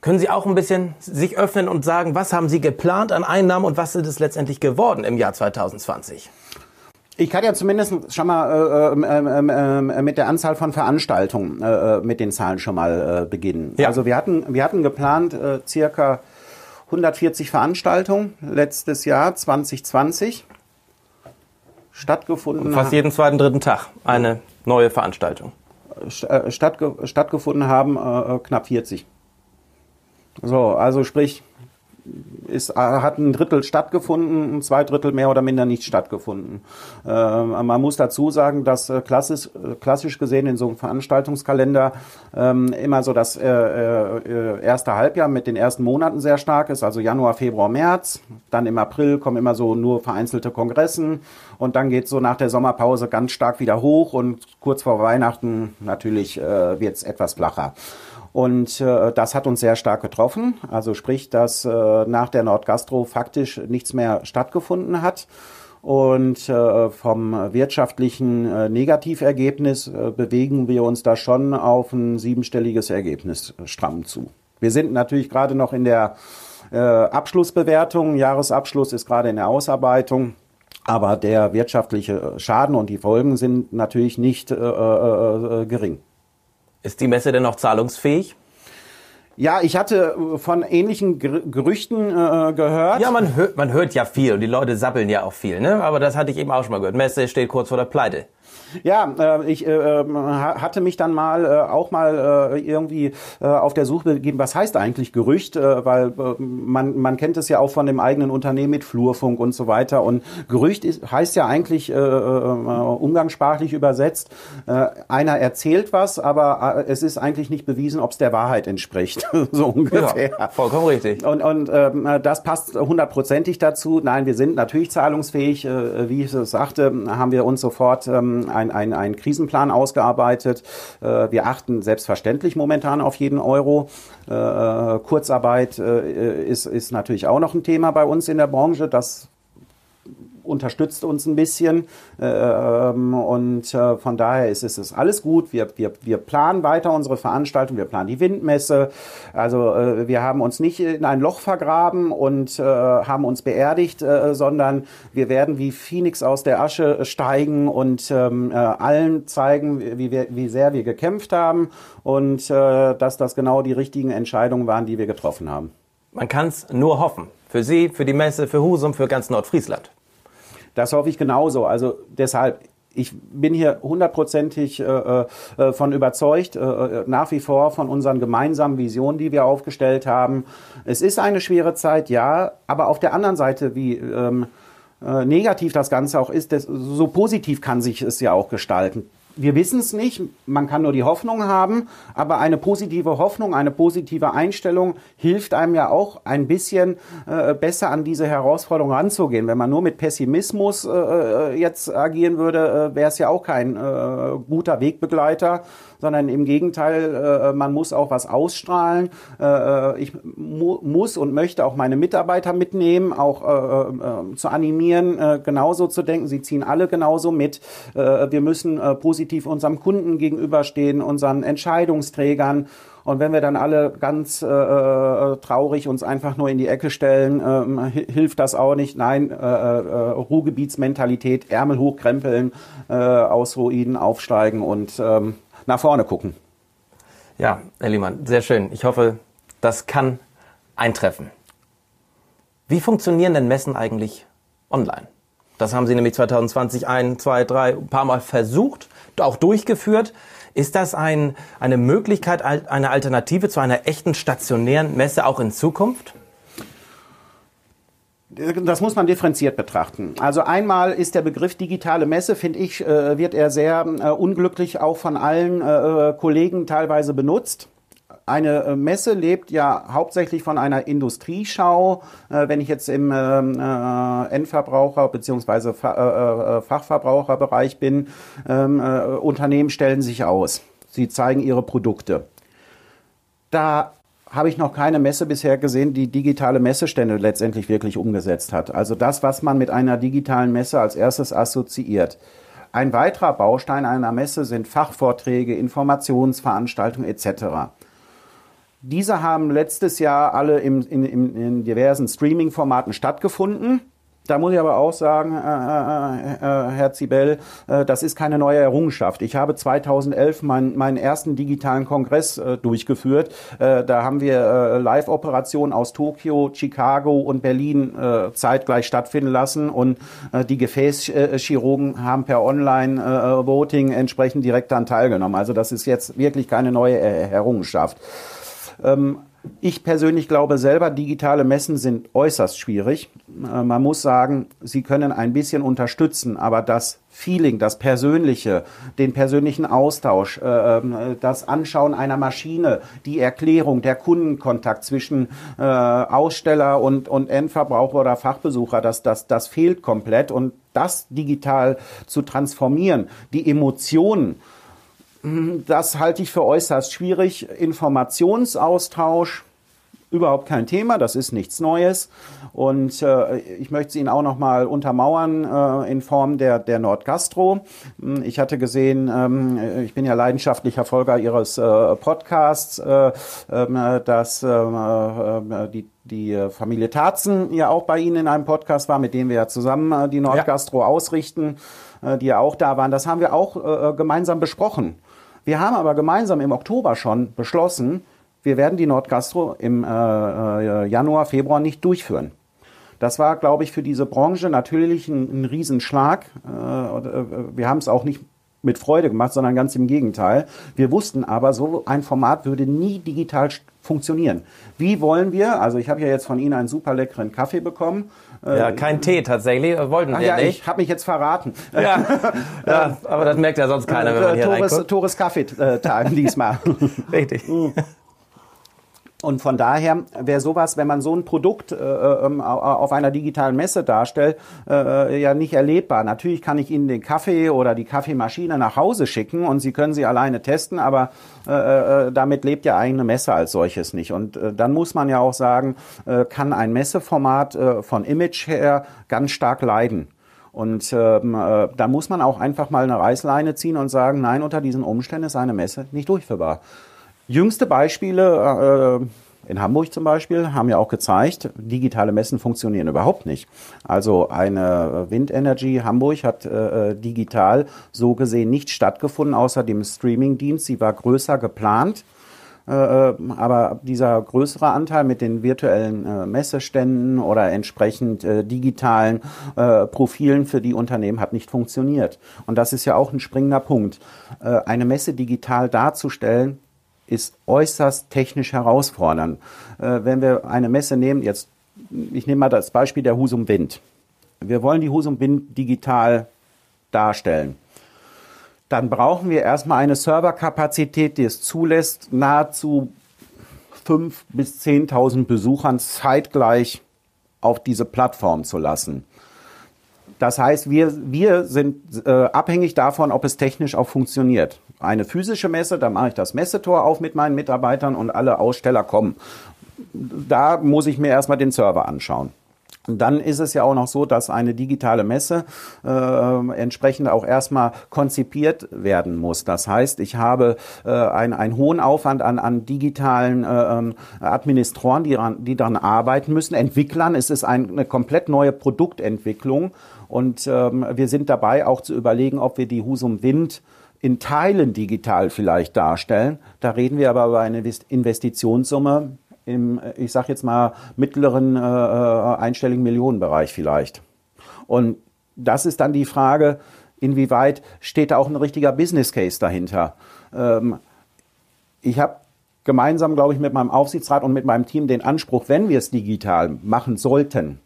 Können Sie auch ein bisschen sich öffnen und sagen, was haben Sie geplant an Einnahmen und was ist es letztendlich geworden im Jahr 2020? Ich kann ja zumindest schon mal äh, äh, äh, mit der Anzahl von Veranstaltungen äh, mit den Zahlen schon mal äh, beginnen. Ja. Also wir hatten, wir hatten geplant äh, circa 140 Veranstaltungen letztes Jahr 2020 stattgefunden. Und fast jeden zweiten, dritten Tag eine neue Veranstaltung. Stattge stattgefunden haben äh, knapp 40. So, also sprich ist, hat ein Drittel stattgefunden, zwei Drittel mehr oder minder nicht stattgefunden. Äh, man muss dazu sagen, dass äh, klassisch, äh, klassisch gesehen in so einem Veranstaltungskalender ähm, immer so das äh, äh, erste Halbjahr mit den ersten Monaten sehr stark ist, also Januar, Februar, März. Dann im April kommen immer so nur vereinzelte Kongressen und dann geht so nach der Sommerpause ganz stark wieder hoch und kurz vor Weihnachten natürlich äh, wird es etwas flacher. Und äh, das hat uns sehr stark getroffen. Also sprich, dass äh, nach der Nordgastro faktisch nichts mehr stattgefunden hat. Und äh, vom wirtschaftlichen äh, Negativergebnis äh, bewegen wir uns da schon auf ein siebenstelliges Ergebnis äh, stramm zu. Wir sind natürlich gerade noch in der äh, Abschlussbewertung. Jahresabschluss ist gerade in der Ausarbeitung. Aber der wirtschaftliche Schaden und die Folgen sind natürlich nicht äh, äh, äh gering. Ist die Messe denn noch zahlungsfähig? Ja, ich hatte äh, von ähnlichen Gerüchten äh, gehört. Ja, man hört, man hört ja viel und die Leute sappeln ja auch viel, ne? Aber das hatte ich eben auch schon mal gehört. Messe steht kurz vor der Pleite. Ja, äh, ich äh, hatte mich dann mal äh, auch mal äh, irgendwie äh, auf der Suche begeben, was heißt eigentlich Gerücht, äh, weil äh, man, man kennt es ja auch von dem eigenen Unternehmen mit Flurfunk und so weiter und Gerücht ist, heißt ja eigentlich äh, äh, umgangssprachlich übersetzt, äh, einer erzählt was, aber äh, es ist eigentlich nicht bewiesen, ob es der Wahrheit entspricht, [laughs] so ungefähr. Ja, vollkommen richtig. Und, und ähm, das passt hundertprozentig dazu. Nein, wir sind natürlich zahlungsfähig, äh, wie ich es sagte, haben wir uns sofort ähm, ein, ein, einen Krisenplan ausgearbeitet. Äh, wir achten selbstverständlich momentan auf jeden Euro. Äh, Kurzarbeit äh, ist, ist natürlich auch noch ein Thema bei uns in der Branche. Das unterstützt uns ein bisschen äh, ähm, und äh, von daher ist es alles gut. Wir, wir, wir planen weiter unsere Veranstaltung, wir planen die Windmesse. Also äh, wir haben uns nicht in ein Loch vergraben und haben uns beerdigt, sondern wir werden wie Phoenix aus der Asche steigen und ähm, äh, allen zeigen, wie, wir, wie sehr wir gekämpft haben und dass das genau die richtigen Entscheidungen waren, die wir getroffen haben. Man kann es nur hoffen. Für Sie, für die Messe, für Husum, für ganz Nordfriesland. Das hoffe ich genauso. Also deshalb, ich bin hier hundertprozentig äh, äh, von überzeugt, äh, nach wie vor von unseren gemeinsamen Visionen, die wir aufgestellt haben. Es ist eine schwere Zeit, ja, aber auf der anderen Seite, wie ähm, äh, negativ das Ganze auch ist, das, so positiv kann sich es ja auch gestalten wir wissen es nicht, man kann nur die Hoffnung haben, aber eine positive Hoffnung, eine positive Einstellung hilft einem ja auch ein bisschen äh, besser an diese Herausforderung ranzugehen. Wenn man nur mit Pessimismus äh, äh jetzt agieren würde, äh, wäre es ja auch kein äh, guter Wegbegleiter, sondern im Gegenteil, äh, man muss auch was ausstrahlen. Äh, ich mu muss und möchte auch meine Mitarbeiter mitnehmen, auch äh, äh, zu animieren, äh, genauso zu denken. Sie ziehen alle genauso mit. Äh, wir müssen äh, positiv unserem Kunden gegenüberstehen, unseren Entscheidungsträgern. Und wenn wir dann alle ganz äh, äh traurig uns einfach nur in die Ecke stellen, äh, hilft das auch nicht. Nein, äh, äh, Ruhrgebietsmentalität, Ärmel hochkrempeln, äh, aus Ruinen aufsteigen und ähm, nach vorne gucken. Ja, Herr Liemann, sehr schön. Ich hoffe, das kann eintreffen. Wie funktionieren denn Messen eigentlich online? Das haben Sie nämlich 2020 ein, zwei, drei, ein paar Mal versucht, auch durchgeführt. Ist das ein, eine Möglichkeit, eine Alternative zu einer echten stationären Messe auch in Zukunft? Das muss man differenziert betrachten. Also einmal ist der Begriff digitale Messe, finde ich, äh, wird er sehr äh, unglücklich auch von allen äh, Kollegen teilweise benutzt. Eine Messe lebt ja hauptsächlich von einer Industrieschau. Wenn ich jetzt im ähm, Endverbraucher bzw. Fachverbraucherbereich bin, ähm, Unternehmen stellen sich aus. Sie zeigen ihre Produkte. Da habe ich noch keine Messe bisher gesehen, die digitale Messestände letztendlich wirklich umgesetzt hat. Also das, was man mit einer digitalen Messe als erstes assoziiert. Ein weiterer Baustein einer Messe sind Fachvorträge, Informationsveranstaltungen etc. Diese haben letztes Jahr alle im, in, in, in diversen Streaming-Formaten stattgefunden. Da muss ich aber auch sagen, äh, äh, äh, Herr Zibel, äh, das ist keine neue Errungenschaft. Ich habe 2011 mein, meinen ersten digitalen Kongress äh, durchgeführt. Äh, da haben wir äh, Live-Operationen aus Tokio, Chicago und Berlin äh, zeitgleich stattfinden lassen und äh, die Gefäßchirurgen haben per Online-Voting äh, entsprechend direkt daran teilgenommen. Also das ist jetzt wirklich keine neue Errungenschaft. Ähm, ich persönlich glaube selber, digitale Messen sind äußerst schwierig. Äh, man muss sagen, sie können ein bisschen unterstützen, aber das Feeling, das Persönliche, den persönlichen Austausch, äh, ähm, das Anschauen einer Maschine, die Erklärung, der Kundenkontakt zwischen äh, Aussteller und, Endverbraucher oder Fachbesucher, das, das, das fehlt komplett. Und das digital zu transformieren, die Emotionen, das halte ich für äußerst schwierig. Informationsaustausch, überhaupt kein Thema, das ist nichts Neues. Und äh, ich möchte es Ihnen auch noch mal untermauern äh, in Form der, der Nordgastro. Hm, ich hatte gesehen, ähm, ich bin ja leidenschaftlicher Folger Ihres äh, Podcasts, äh, äh, dass ähm, äh, die die Familie Tarzen ja auch bei Ihnen in einem Podcast war, mit dem wir ja zusammen äh, die Nordgastro ja. ausrichten, äh, die ja auch da waren. Das haben wir auch äh, gemeinsam besprochen. Wir haben aber gemeinsam im Oktober schon beschlossen, wir werden die Nordgastro im äh, äh, Januar, Februar nicht durchführen. Das war, glaube ich, für diese Branche natürlich ein, ein Riesenschlag. Äh, äh wir haben es auch nicht mit Freude gemacht, sondern ganz im Gegenteil. Wir wussten aber, so ein Format würde nie digital funktionieren. Wie wollen wir, also ich habe ja jetzt von Ihnen einen super leckeren Kaffee bekommen. Ja, kein Tee tatsächlich, wollten Ach wir ja, nicht. ich habe mich jetzt verraten. Ja, [laughs] ja, aber das merkt ja sonst keiner, wenn man hier Tores, reinguckt. Tores Kaffee-Time diesmal. [laughs] Richtig. Und von daher wäre sowas, wenn man so ein Produkt äh, ähm, au- auf einer digitalen Messe darstellt, äh, ja nicht erlebbar. Natürlich kann ich Ihnen den Kaffee oder die Kaffeemaschine nach Hause schicken und Sie können sie alleine testen, aber äh, äh, damit lebt ja eine Messe als solches nicht. Und äh, dann muss man ja auch sagen, äh, kann ein Messeformat äh, von Image her ganz stark leiden. Und ähm, äh, da muss man auch einfach mal eine Reißleine ziehen und sagen, nein, unter diesen Umständen ist eine Messe nicht durchführbar. Jüngste Beispiele äh, in Hamburg zum Beispiel haben ja auch gezeigt, digitale Messen funktionieren überhaupt nicht. Also eine Wind Energy Hamburg hat äh, digital so gesehen nicht stattgefunden, außer dem Streamingdienst. Sie war größer geplant. Äh, aber dieser größere Anteil mit den virtuellen äh, Messeständen oder entsprechend äh, digitalen äh, Profilen für die Unternehmen hat nicht funktioniert. Und das ist ja auch ein springender Punkt. Äh, eine Messe digital darzustellen, ist äußerst technisch herausfordernd. Äh, wenn wir eine Messe nehmen, jetzt, ich nehme mal das Beispiel der Husum Wind. Wir wollen die Husum Wind digital darstellen. Dann brauchen wir erstmal eine Serverkapazität, die es zulässt, nahezu 5.000 bis 10.000 Besuchern zeitgleich auf diese Plattform zu lassen. Das heißt, wir, wir sind äh, abhängig davon, ob es technisch auch funktioniert. Eine physische Messe, da mache ich das Messetor auf mit meinen Mitarbeitern und alle Aussteller kommen. Da muss ich mir erstmal den Server anschauen. Dann ist es ja auch noch so, dass eine digitale Messe äh, entsprechend auch erstmal konzipiert werden muss. Das heißt, ich habe äh, ein, einen hohen Aufwand an, an digitalen äh, ähm, Administratoren, die, ran, die daran arbeiten müssen, Entwicklern. Es ist ein, eine komplett neue Produktentwicklung und ähm, wir sind dabei auch zu überlegen, ob wir die Husum Wind in Teilen digital vielleicht darstellen. Da reden wir aber über eine Investitionssumme im, ich sage jetzt mal, mittleren äh, einstelligen Millionenbereich vielleicht. Und das ist dann die Frage, inwieweit steht da auch ein richtiger Business Case dahinter. Ähm, ich habe gemeinsam, glaube ich, mit meinem Aufsichtsrat und mit meinem Team den Anspruch, wenn wir es digital machen sollten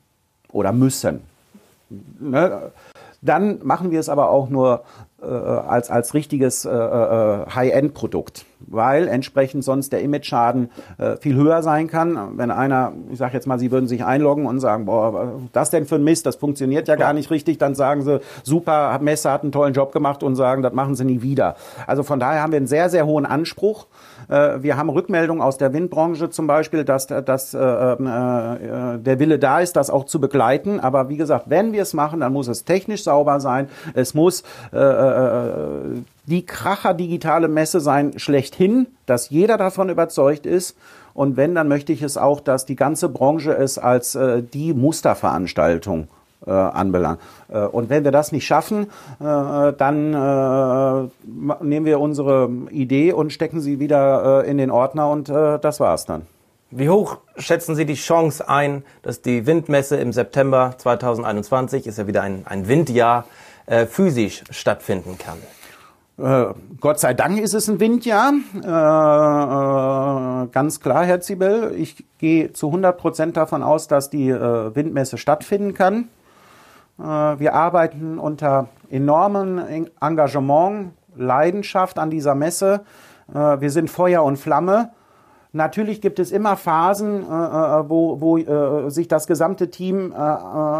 oder müssen, ne, dann machen wir es aber auch nur äh, als, als richtiges äh, äh, High-End-Produkt, weil entsprechend sonst der Image-Schaden äh, viel höher sein kann. Wenn einer, ich sage jetzt mal, Sie würden sich einloggen und sagen, boah, was das denn für ein Mist, das funktioniert ja gar nicht richtig, dann sagen Sie, super, Messe hat einen tollen Job gemacht und sagen, das machen Sie nie wieder. Also von daher haben wir einen sehr, sehr hohen Anspruch. Äh, Wir haben Rückmeldungen aus der Windbranche zum Beispiel, dass, dass äh, äh, der Wille da ist, das auch zu begleiten. Aber wie gesagt, wenn wir es machen, dann muss es technisch sauber sein. Es muss äh, äh, die Kracher digitale Messe sein schlechthin, dass jeder davon überzeugt ist. Und wenn, dann möchte ich es auch, dass die ganze Branche es als äh, die Musterveranstaltung äh, anbelangt. Äh, und wenn wir das nicht schaffen, äh, dann äh, nehmen wir unsere Idee und stecken sie wieder äh, in den Ordner und äh, das war's dann. Wie hoch schätzen Sie die Chance ein, dass die Windmesse im September 2021, ist ja wieder ein, ein Windjahr, physisch stattfinden kann? Gott sei Dank ist es ein Windjahr. Äh, äh, ganz klar, Herr Zibel. Ich gehe zu 100 Prozent davon aus, dass die äh, Windmesse stattfinden kann. Äh, wir arbeiten unter enormem En- Engagement, Leidenschaft an dieser Messe. Äh, wir sind Feuer und Flamme. Natürlich gibt es immer Phasen, äh, wo, wo sich das gesamte Team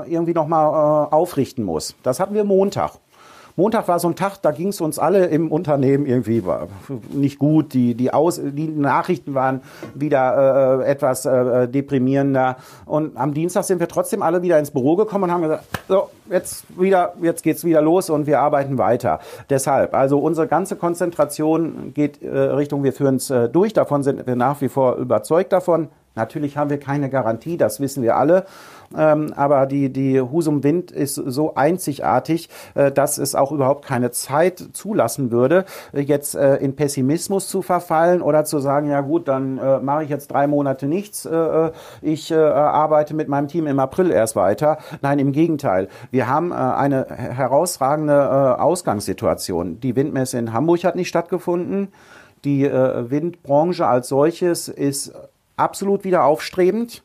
irgendwie nochmal aufrichten muss. Das hatten wir Montag. Montag war so ein Tag, da ging es uns alle im Unternehmen irgendwie nicht gut. Die, die, Aus, die Nachrichten waren wieder äh, etwas äh, deprimierender. Und am Dienstag sind wir trotzdem alle wieder ins Büro gekommen und haben gesagt, so, jetzt wieder, jetzt geht's wieder los und wir arbeiten weiter. Deshalb, also unsere ganze Konzentration geht äh, Richtung, wir führen es äh, durch. Davon sind wir nach wie vor überzeugt davon. Natürlich haben wir keine Garantie, das wissen wir alle. Ähm, aber die, die Husum Wind ist so einzigartig, äh, dass es auch überhaupt keine Zeit zulassen würde, äh, jetzt äh, in Pessimismus zu verfallen oder zu sagen, ja gut, dann äh, mache ich jetzt drei Monate nichts, äh, äh, ich arbeite mit meinem Team im April erst weiter. Nein, im Gegenteil. Wir haben eine herausragende Ausgangssituation. Die Windmesse in Hamburg hat nicht stattgefunden. Die Windbranche als solches ist absolut wieder aufstrebend.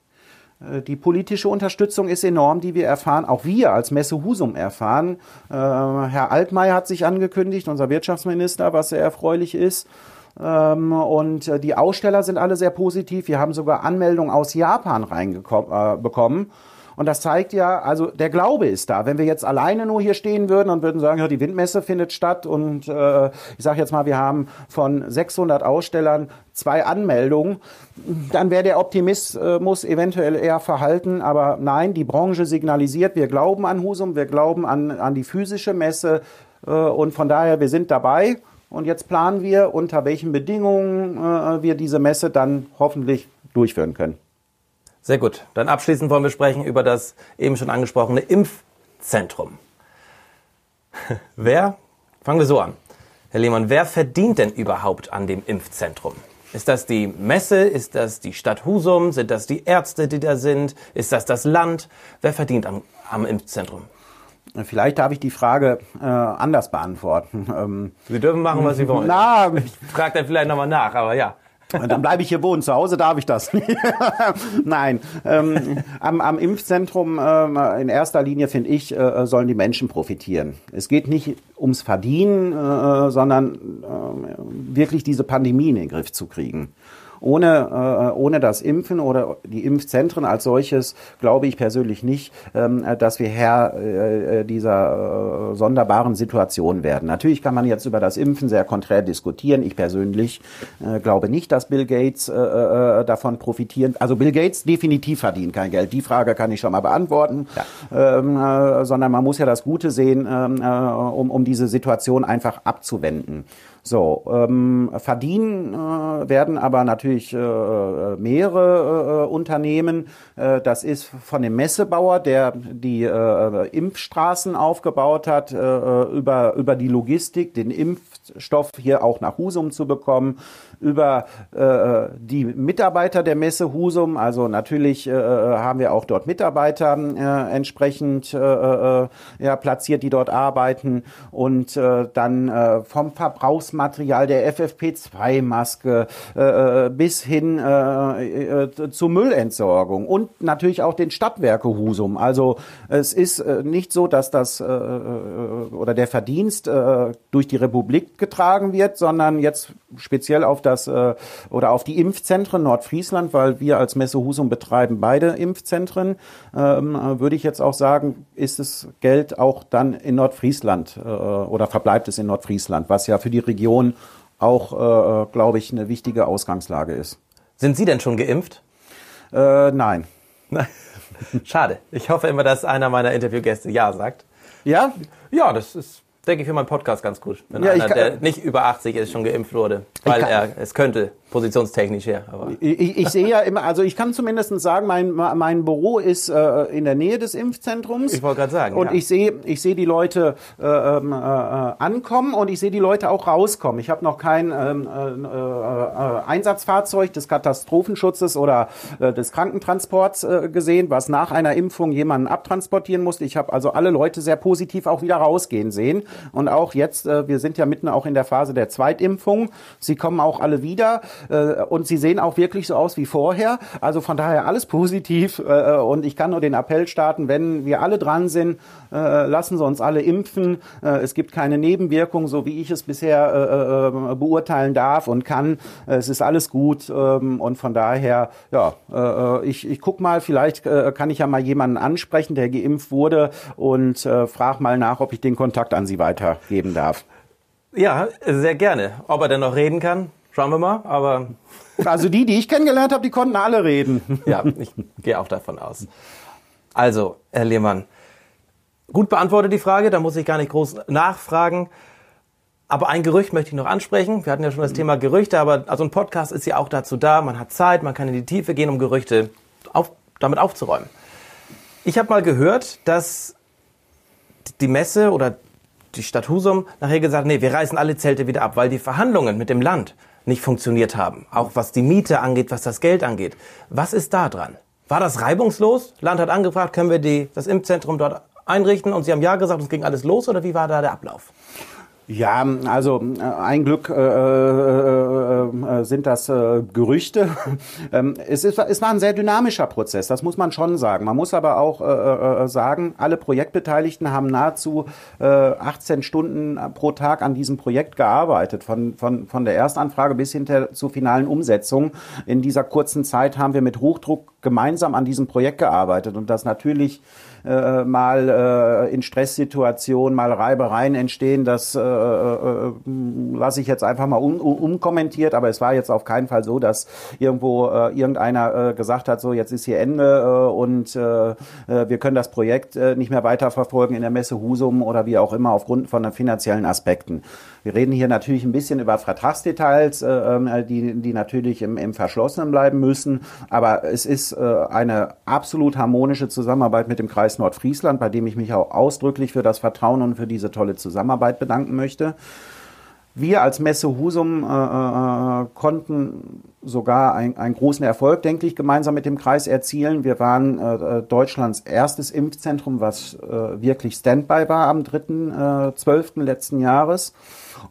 Äh, die politische Unterstützung ist enorm, die wir erfahren, auch wir als Messe Husum erfahren. Äh, Herr Altmaier hat sich angekündigt, unser Wirtschaftsminister, was sehr erfreulich ist. Ähm, und äh, die Aussteller sind alle sehr positiv. Wir haben sogar Anmeldungen aus Japan reinbekommen. Und das zeigt ja, also der Glaube ist da. Wenn wir jetzt alleine nur hier stehen würden und würden sagen, ja, die Windmesse findet statt und äh, ich sage jetzt mal, wir haben von 600 Ausstellern zwei Anmeldungen, dann wäre der Optimismus eventuell eher verhalten. Aber nein, die Branche signalisiert, wir glauben an Husum, wir glauben an, an die physische Messe äh, und von daher, wir sind dabei. Und jetzt planen wir, unter welchen Bedingungen äh, wir diese Messe dann hoffentlich durchführen können. Sehr gut. Dann abschließend wollen wir sprechen über das eben schon angesprochene Impfzentrum. [laughs] wer, fangen wir so an. Herr Lehmann, wer verdient denn überhaupt an dem Impfzentrum? Ist das die Messe? Ist das die Stadt Husum? Sind das die Ärzte, die da sind? Ist das das Land? Wer verdient am, am Impfzentrum? Vielleicht darf ich die Frage äh, anders beantworten. [laughs] Ähm, Sie dürfen machen, was Sie wollen. Na, ich frage dann vielleicht nochmal nach, aber ja. Dann bleibe ich hier wohnen. Zu Hause darf ich das. [laughs] Nein. Ähm, am, am Impfzentrum äh, in erster Linie, finde ich, äh, sollen die Menschen profitieren. Es geht nicht ums Verdienen, äh, sondern äh, wirklich diese Pandemie in den Griff zu kriegen. Ohne, äh, ohne das Impfen oder die Impfzentren als solches glaube ich persönlich nicht, ähm, dass wir Herr äh, dieser äh, sonderbaren Situation werden. Natürlich kann man jetzt über das Impfen sehr konträr diskutieren. Ich persönlich äh, glaube nicht, dass Bill Gates äh, äh, davon profitieren. Also Bill Gates definitiv verdient kein Geld. Die Frage kann ich schon mal beantworten. Ja. Ähm, äh, sondern man muss ja das Gute sehen, ähm, äh, um, um diese Situation einfach abzuwenden. So, ähm, verdienen äh, werden aber natürlich äh, mehrere äh, Unternehmen. Äh, das ist von dem Messebauer, der die äh, Impfstraßen aufgebaut hat, äh, über, über die Logistik, den Impfstoff hier auch nach Husum zu bekommen, über äh, die Mitarbeiter der Messe Husum. Also natürlich äh, haben wir auch dort Mitarbeiter äh, entsprechend äh, äh, ja, platziert, die dort arbeiten. Und äh, dann äh, vom Verbrauchsmaterial der FFP2-Maske äh, bis hin äh, äh, zur Müllentsorgung und natürlich auch den Stadtwerke Husum. Also es ist äh, nicht so, dass das äh, oder der Verdienst äh, durch die Republik getragen wird, sondern jetzt speziell auf das das äh, oder auf die Impfzentren Nordfriesland, weil wir als Messe Husum betreiben beide Impfzentren, ähm, würde ich jetzt auch sagen, ist das Geld auch dann in Nordfriesland äh, oder verbleibt es in Nordfriesland, was ja für die Region auch, äh, glaube ich, eine wichtige Ausgangslage ist. Sind Sie denn schon geimpft? Äh, nein. [laughs] Schade. Ich hoffe immer, dass einer meiner Interviewgäste Ja sagt. Ja? Ja, das ist denke ich, für meinen Podcast ganz gut. Wenn ja, einer, der nicht über 80 ist, schon geimpft wurde. Weil er es könnte positionstechnisch her. Aber. Ich, ich sehe ja immer, also ich kann zumindest sagen, mein, mein Büro ist äh, in der Nähe des Impfzentrums. Ich wollte gerade sagen. Und ja. ich sehe ich sehe die Leute äh, ähm, äh, ankommen und ich sehe die Leute auch rauskommen. Ich habe noch kein ähm, äh, äh, Einsatzfahrzeug des Katastrophenschutzes oder äh, des Krankentransports äh, gesehen, was nach einer Impfung jemanden abtransportieren musste. Ich habe also alle Leute sehr positiv auch wieder rausgehen sehen. Und auch jetzt, äh, wir sind ja mitten auch in der Phase der Zweitimpfung. Sie kommen auch alle wieder. Äh, und sie sehen auch wirklich so aus wie vorher. Also von daher alles positiv äh, und ich kann nur den Appell starten, wenn wir alle dran sind, äh, lassen Sie uns alle impfen. es gibt keine Nebenwirkungen, so wie ich es bisher beurteilen darf und kann. Es ist alles gut ähm, und von daher, ja, ich, ich guck mal, vielleicht kann ich ja mal jemanden ansprechen, der geimpft wurde und frag mal nach, ob ich den Kontakt an Sie weitergeben darf. Ja, sehr gerne. Ob er denn noch reden kann, Schauen wir mal, aber. Also die, die ich kennengelernt habe, die konnten alle reden. [laughs] Ja, ich gehe auch davon aus. Also, Herr Lehmann, gut beantwortet die Frage, da muss ich gar nicht groß nachfragen. Aber ein Gerücht möchte ich noch ansprechen. Wir hatten ja schon das Thema Gerüchte, aber also ein Podcast ist ja auch dazu da. Man hat Zeit, man kann in die Tiefe gehen, um Gerüchte auf, damit aufzuräumen. Ich habe mal gehört, dass die Messe oder die Stadt Husum nachher gesagt, nee, wir reißen alle Zelte wieder ab, weil die Verhandlungen mit dem Land nicht funktioniert haben. Auch was die Miete angeht, was das Geld angeht. Was ist da dran? War das reibungslos? Land hat angefragt, können wir die, das Impfzentrum dort einrichten und Sie haben ja gesagt, es ging alles los oder wie war da der Ablauf? Ja, also äh, ein Glück äh, äh, äh, sind das äh, Gerüchte. [laughs] ähm, es, ist, es war ein sehr dynamischer Prozess, das muss man schon sagen. Man muss aber auch äh, sagen, alle Projektbeteiligten haben nahezu 18 Stunden pro Tag an diesem Projekt gearbeitet, von, von, von der Erstanfrage bis hinter zur finalen Umsetzung. In dieser kurzen Zeit haben wir mit Hochdruck gemeinsam an diesem Projekt gearbeitet und das natürlich äh, mal äh, in Stresssituationen mal Reibereien entstehen, das äh, äh, lasse ich jetzt einfach mal un unkommentiert, aber es war jetzt auf keinen Fall so, dass irgendwo äh, irgendeiner äh, gesagt hat, so jetzt ist hier Ende äh, und äh, äh wir können das Projekt äh, nicht mehr weiterverfolgen in der Messe Husum oder wie auch immer aufgrund von finanziellen Aspekten. Wir reden hier natürlich ein bisschen über Vertragsdetails, äh, ähm, die, die natürlich im, im Verschlossenen bleiben müssen. Aber es ist äh, eine absolut harmonische Zusammenarbeit mit dem Kreis Nordfriesland, bei dem ich mich auch ausdrücklich für das Vertrauen und für diese tolle Zusammenarbeit bedanken möchte. Wir als Messe Husum äh, äh, konnten sogar ein, einen großen Erfolg, denke ich, gemeinsam mit dem Kreis erzielen. Wir waren äh, Deutschlands erstes Impfzentrum, was äh, wirklich Standby war am 3.12. Äh, letzten Jahres.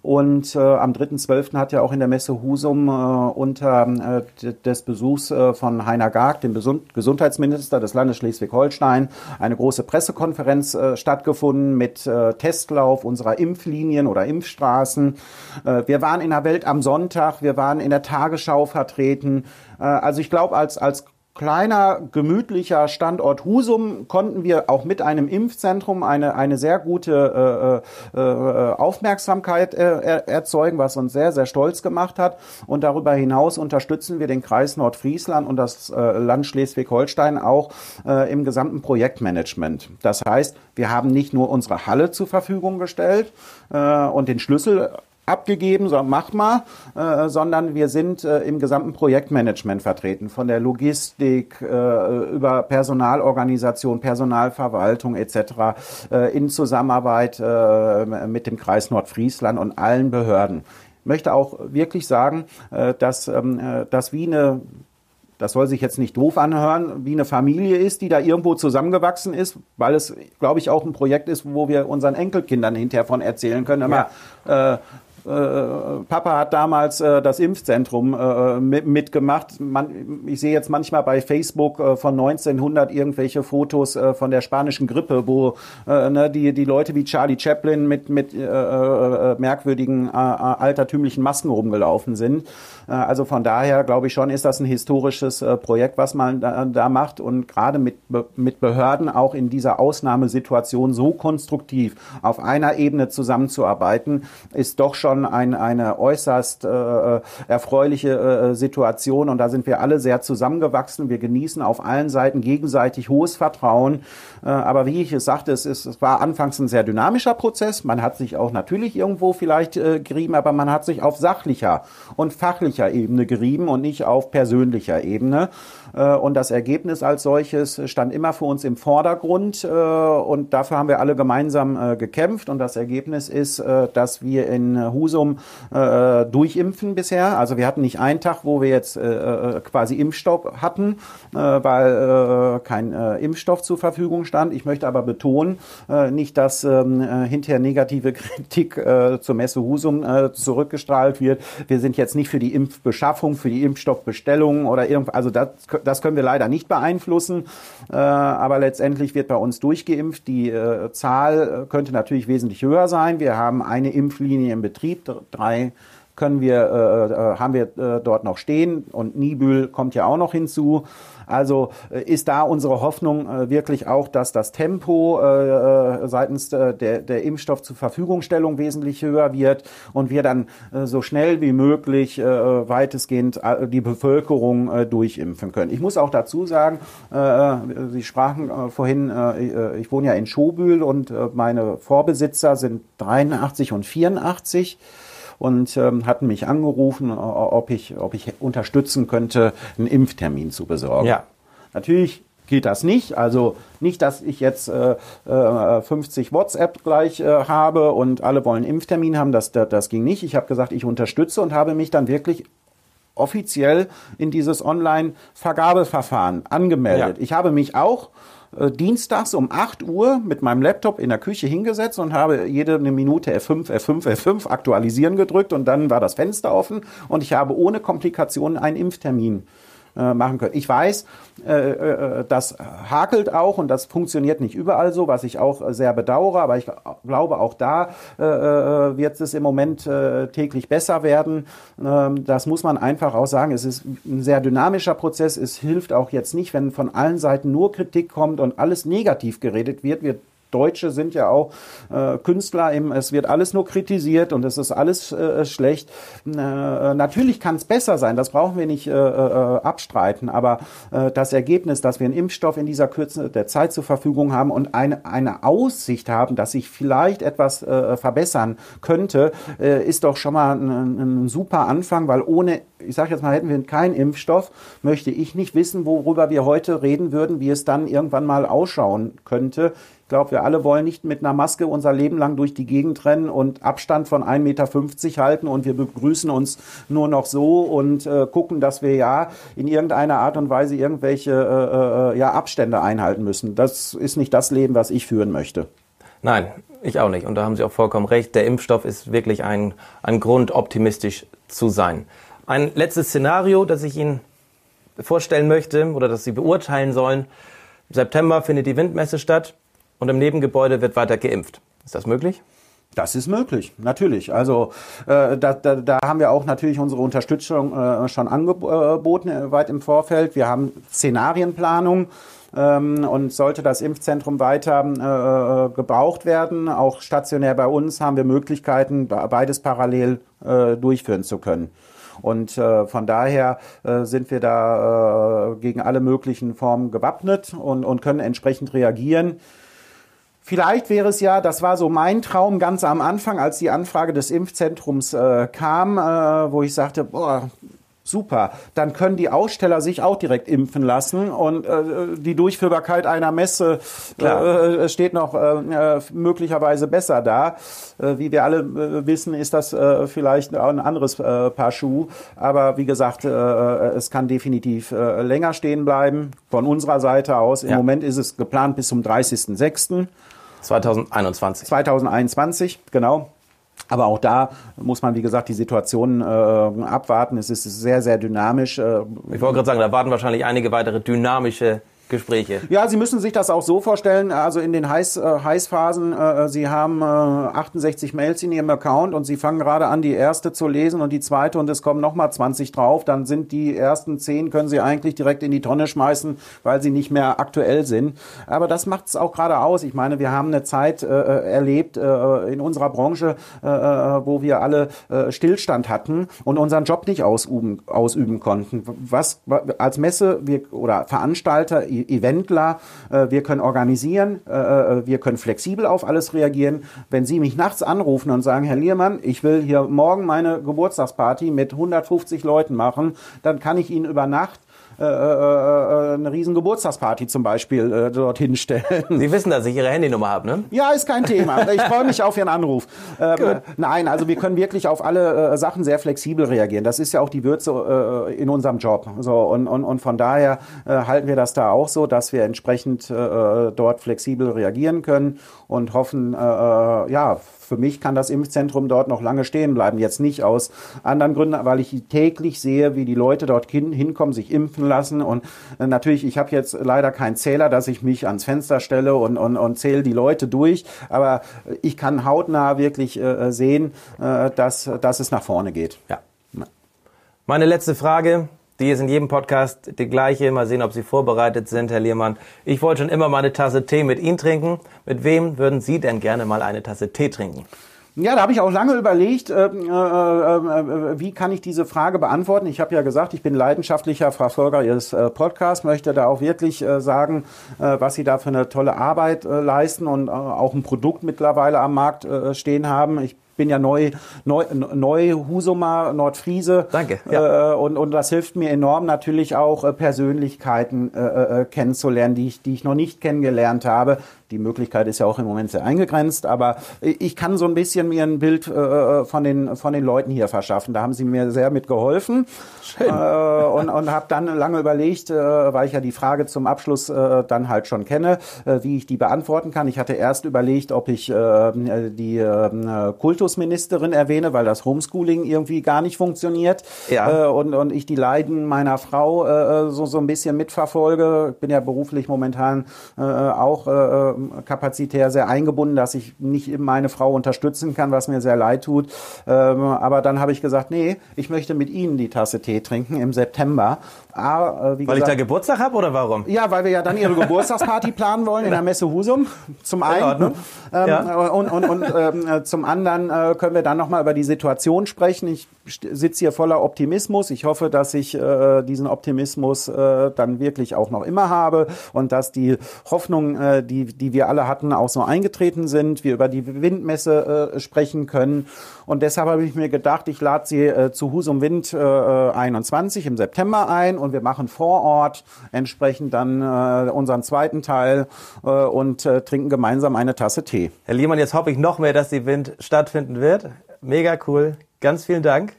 Und äh, am 3.12. hat ja auch in der Messe Husum äh, unter äh, des Besuchs äh, von Heiner Garg, dem Besund Gesundheitsminister des Landes Schleswig-Holstein, eine große Pressekonferenz äh, stattgefunden mit äh, Testlauf unserer Impflinien oder Impfstraßen. Äh, wir waren in der Welt am Sonntag, wir waren in der Tagesschau vertreten. Äh, also ich glaube, als, als kleiner, gemütlicher Standort Husum konnten wir auch mit einem Impfzentrum eine, eine sehr gute äh, äh, Aufmerksamkeit äh, erzeugen, was uns sehr, sehr stolz gemacht hat. Und darüber hinaus unterstützen wir den Kreis Nordfriesland und das äh, Land Schleswig-Holstein auch äh, im gesamten Projektmanagement. Das heißt, wir haben nicht nur unsere Halle zur Verfügung gestellt äh, und den Schlüssel abgegeben, so mach mal, äh, sondern wir sind äh, im gesamten Projektmanagement vertreten, von der Logistik äh, über Personalorganisation, Personalverwaltung etc. Äh, in Zusammenarbeit äh, mit dem Kreis Nordfriesland und allen Behörden. Ich möchte auch wirklich sagen, äh, dass ähm, das wie eine das soll sich jetzt nicht doof anhören, wie eine Familie ist, die da irgendwo zusammengewachsen ist, weil es, glaube ich, auch ein Projekt ist, wo wir unseren Enkelkindern hinterher von erzählen können. Immer, ja. äh, Papa hat damals äh, das Impfzentrum äh, mit, mitgemacht. Man, ich sehe jetzt manchmal bei Facebook äh, von 1900 irgendwelche Fotos äh, von der spanischen Grippe, wo äh, ne, die, die Leute wie Charlie Chaplin mit, mit äh, äh, merkwürdigen äh, altertümlichen Masken rumgelaufen sind. Äh, also von daher glaube ich schon, ist das ein historisches äh, Projekt, was man da, da macht und gerade mit, mit Behörden auch in dieser Ausnahmesituation so konstruktiv auf einer Ebene zusammenzuarbeiten, ist doch schon schon ein, eine äußerst äh, erfreuliche äh, Situation und da sind wir alle sehr zusammengewachsen. Wir genießen auf allen Seiten gegenseitig hohes Vertrauen. Äh, aber wie ich es sagte, es, ist, es war anfangs ein sehr dynamischer Prozess. Man hat sich auch natürlich irgendwo vielleicht äh, gerieben, aber man hat sich auf sachlicher und fachlicher Ebene gerieben und nicht auf persönlicher Ebene. Äh, und das Ergebnis als solches stand immer für uns im Vordergrund äh, und dafür haben wir alle gemeinsam äh, gekämpft und das Ergebnis ist, dass wir in Husum durchimpfen bisher. Also wir hatten nicht einen Tag, wo wir jetzt quasi Impfstoff hatten, weil kein Impfstoff zur Verfügung stand. Ich möchte aber betonen, nicht, dass ähm, hinterher negative [laughs] Kritik zur Messe Husum zurückgestrahlt wird. Wir sind jetzt nicht für die Impfbeschaffung, für die Impfstoffbestellung oder irgendwas, also das das können wir leider nicht beeinflussen, äh, aber letztendlich wird bei uns durchgeimpft. Die äh, Zahl könnte natürlich wesentlich höher sein. Wir haben eine Impflinie im Betrieb, drei können wir, äh, äh, haben wir äh, dort noch stehen und Nibül kommt ja auch noch hinzu. Also äh, ist da unsere Hoffnung äh, wirklich auch, dass das Tempo äh, seitens der, der Impfstoff zur Verfügungstellung wesentlich höher wird und wir dann so schnell wie möglich weitestgehend die Bevölkerung durchimpfen können. Ich muss auch dazu sagen, Sie sprachen vorhin, ich wohne ja in Schobühl und meine Vorbesitzer sind 83 und 84 und ähm, hatten mich angerufen, ob ich, ob ich unterstützen könnte, einen Impftermin zu besorgen. Ja. Natürlich geht das nicht. Also nicht, dass ich jetzt äh, 50 äh, WhatsApp gleich äh, habe und alle wollen Impftermin haben. Das, das, das ging nicht. Ich habe gesagt, ich unterstütze und habe mich dann wirklich offiziell in dieses Online-Vergabeverfahren angemeldet. Ja. Ich habe mich auch äh, dienstags um 8 Uhr mit meinem Laptop in der Küche hingesetzt und habe jede eine Minute F5, F5, F5 aktualisieren gedrückt und dann war das Fenster offen und ich habe ohne Komplikationen einen Impftermin äh, machen können. Ich weiß, äh, äh, das hakelt auch und das funktioniert nicht überall so, was ich auch sehr bedauere, aber ich glaube, auch da wird es im Moment täglich besser werden. Ähm, das muss man einfach auch sagen. Es ist ein sehr dynamischer Prozess. Es hilft auch jetzt nicht, wenn von allen Seiten nur Kritik kommt und alles negativ geredet wird. Wir Deutsche sind ja auch äh, Künstler, im, es wird alles nur kritisiert und es ist alles äh, schlecht. Äh, natürlich kann es besser sein, das brauchen wir nicht äh, äh, abstreiten, aber äh, das Ergebnis, dass wir einen Impfstoff in dieser Kürze der Zeit zur Verfügung haben und eine, eine Aussicht haben, dass sich vielleicht etwas äh, verbessern könnte, äh, ist doch schon mal ein, ein super Anfang, weil ohne, ich sage jetzt mal, hätten wir keinen Impfstoff, möchte ich nicht wissen, worüber wir heute reden würden, wie es dann irgendwann mal ausschauen könnte glaube, wir alle wollen nicht mit einer Maske unser Leben lang durch die Gegend rennen und Abstand von 1,50 Meter halten und wir begrüßen uns nur noch so und äh, gucken, dass wir ja in irgendeiner Art und Weise irgendwelche äh, äh, ja, Abstände einhalten müssen. Das ist nicht das Leben, was ich führen möchte. Nein, ich auch nicht. Und da haben Sie auch vollkommen recht. Der Impfstoff ist wirklich ein, ein Grund, optimistisch zu sein. Ein letztes Szenario, das ich Ihnen vorstellen möchte oder das Sie beurteilen sollen. Im September findet die Windmesse statt und im Nebengebäude wird weiter geimpft. Ist das möglich? Das ist möglich, natürlich. Also äh, da, da, da haben wir auch natürlich unsere Unterstützung äh, schon angeboten, äh, weit im Vorfeld. Wir haben Szenarienplanung. Ähm, und sollte das Impfzentrum weiter äh, gebraucht werden, auch stationär bei uns, haben wir Möglichkeiten, beides parallel äh, durchführen zu können. Und äh, von daher äh, sind wir da äh, gegen alle möglichen Formen gewappnet und, und können entsprechend reagieren. Vielleicht wäre es ja, das war so mein Traum ganz am Anfang, als die Anfrage des Impfzentrums äh, kam, äh, wo ich sagte, boah, super, dann können die Aussteller sich auch direkt impfen lassen und äh, die Durchführbarkeit einer Messe äh, steht noch äh, möglicherweise besser da. Äh, wie wir alle äh, wissen, ist das äh, vielleicht ein anderes äh, Paar Schuh, aber wie gesagt, äh, es kann definitiv äh, länger stehen bleiben von unserer Seite aus. Im ja. Moment ist es geplant bis zum 30.06. 2021. 2021, genau. Aber auch da muss man, wie gesagt, die Situation äh, abwarten. Es ist sehr, sehr dynamisch. Äh, ich wollte gerade sagen, da warten wahrscheinlich einige weitere dynamische Gespräche. Ja, Sie müssen sich das auch so vorstellen, also in den Heiß, äh, Heißphasen, äh, Sie haben äh, 68 Mails in Ihrem Account und Sie fangen gerade an, die erste zu lesen und die zweite und es kommen nochmal 20 drauf, dann sind die ersten 10, können Sie eigentlich direkt in die Tonne schmeißen, weil sie nicht mehr aktuell sind. Aber das macht es auch gerade aus. Ich meine, wir haben eine Zeit äh, äh erlebt äh, in unserer Branche, wo wir alle Stillstand hatten und unseren Job nicht ausüben, ausüben konnten. Was als Messe wir, oder Veranstalter Eventler, äh, wir können organisieren, äh, äh, wir können flexibel auf alles reagieren. Wenn Sie mich nachts anrufen und sagen, Herr Liermann, ich will hier morgen meine Geburtstagsparty mit 150 Leuten machen, dann kann ich Ihnen über Nacht äh, äh, eine riesen Geburtstagsparty zum Beispiel äh, dorthin stellen. Sie wissen, dass ich Ihre Handynummer habe, ne? Ja, ist kein Thema. Ich freue mich auf Ihren Anruf. Ähm, nein, also wir können wirklich auf alle äh, Sachen sehr flexibel reagieren. Das ist ja auch die Würze äh, in unserem Job. So und, und, und von daher äh, halten wir das da auch so, dass wir entsprechend äh, dort flexibel reagieren können und hoffen, äh, äh ja, für mich kann das Impfzentrum dort noch lange stehen bleiben. Jetzt nicht aus anderen Gründen, weil ich täglich sehe, wie die Leute dort hin, hinkommen, sich impfen lassen. Und äh, natürlich, ich habe jetzt leider keinen Zähler, dass ich mich ans Fenster stelle und, und, und zähle die Leute durch. Aber ich kann hautnah wirklich äh, sehen, äh, dass, dass es nach vorne geht. Ja. Meine letzte Frage, die ist in jedem Podcast die gleiche. Mal sehen, ob Sie vorbereitet sind, Herr Liermann. Ich wollte schon immer mal eine Tasse Tee mit Ihnen trinken. Mit wem würden Sie denn gerne mal eine Tasse Tee trinken? Ja, da habe ich auch lange überlegt, äh, äh, äh, wie kann ich diese Frage beantworten. Ich habe ja gesagt, ich bin leidenschaftlicher Verfolger Ihres äh, Podcasts, möchte da auch wirklich äh, sagen, äh, was Sie da für eine tolle Arbeit leisten und auch ein Produkt mittlerweile am Markt stehen haben. Ich bin ja neu, neu, neu Husumer, Nordfriese. Danke, ja. Äh, und, und das hilft mir enorm natürlich auch äh, Persönlichkeiten äh, äh, kennenzulernen, die ich, die ich noch nicht kennengelernt habe. Die Möglichkeit ist ja auch im Moment sehr eingegrenzt, aber ich kann so ein bisschen mir ein Bild äh, von, den, von den Leuten hier verschaffen. Da haben sie mir sehr mit geholfen. Schön. Äh, und und habe dann lange überlegt, äh, weil ich ja die Frage zum Abschluss äh, dann halt schon kenne, äh, wie ich die beantworten kann. Ich hatte erst überlegt, ob ich äh, die äh, Kultusministerin erwähne, weil das Homeschooling irgendwie gar nicht funktioniert. Ja. Äh, und, und ich die Leiden meiner Frau äh, so, so ein bisschen mitverfolge. Ich bin ja beruflich momentan äh, auch äh, kapazitär sehr eingebunden, dass ich nicht meine Frau unterstützen kann, was mir sehr leid tut. Ähm, aber dann habe ich gesagt, nee, ich möchte mit Ihnen die Tasse Tee trinken im September. Ah, äh, weil ich da Geburtstag habe oder warum? Ja, weil wir ja dann Ihre [laughs] Geburtstagsparty planen wollen in der Messe Husum. Zum einen. Ähm, ja. Und, und, und ähm, äh, zum anderen äh, können wir dann nochmal über die Situation sprechen. Ich sitze hier voller Optimismus. Ich hoffe, dass ich äh, diesen Optimismus äh, dann wirklich auch noch immer habe und dass die Hoffnungen, äh, die, die wir alle hatten, auch so eingetreten sind. Wir über die Windmesse äh, sprechen können. Und deshalb habe ich mir gedacht, ich lade Sie äh, zu Husum Wind äh, 21 im September ein und wir machen vor Ort entsprechend dann äh, unseren zweiten Teil äh, und äh, trinken gemeinsam eine Tasse Tee. Herr Lehmann, jetzt hoffe ich noch mehr, dass die Wind stattfinden wird. Mega cool. Ganz vielen Dank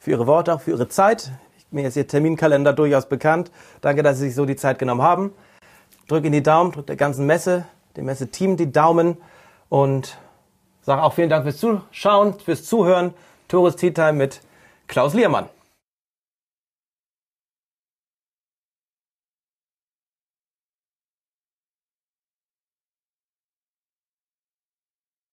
für Ihre Worte, auch für Ihre Zeit. Mir ist Ihr Terminkalender durchaus bekannt. Danke, dass Sie sich so die Zeit genommen haben. Drücke in die Daumen, drückt der ganzen Messe, dem Messe-Team die Daumen und sage auch vielen Dank fürs Zuschauen, fürs Zuhören. Tourist Tea Time mit Klaus Liermann.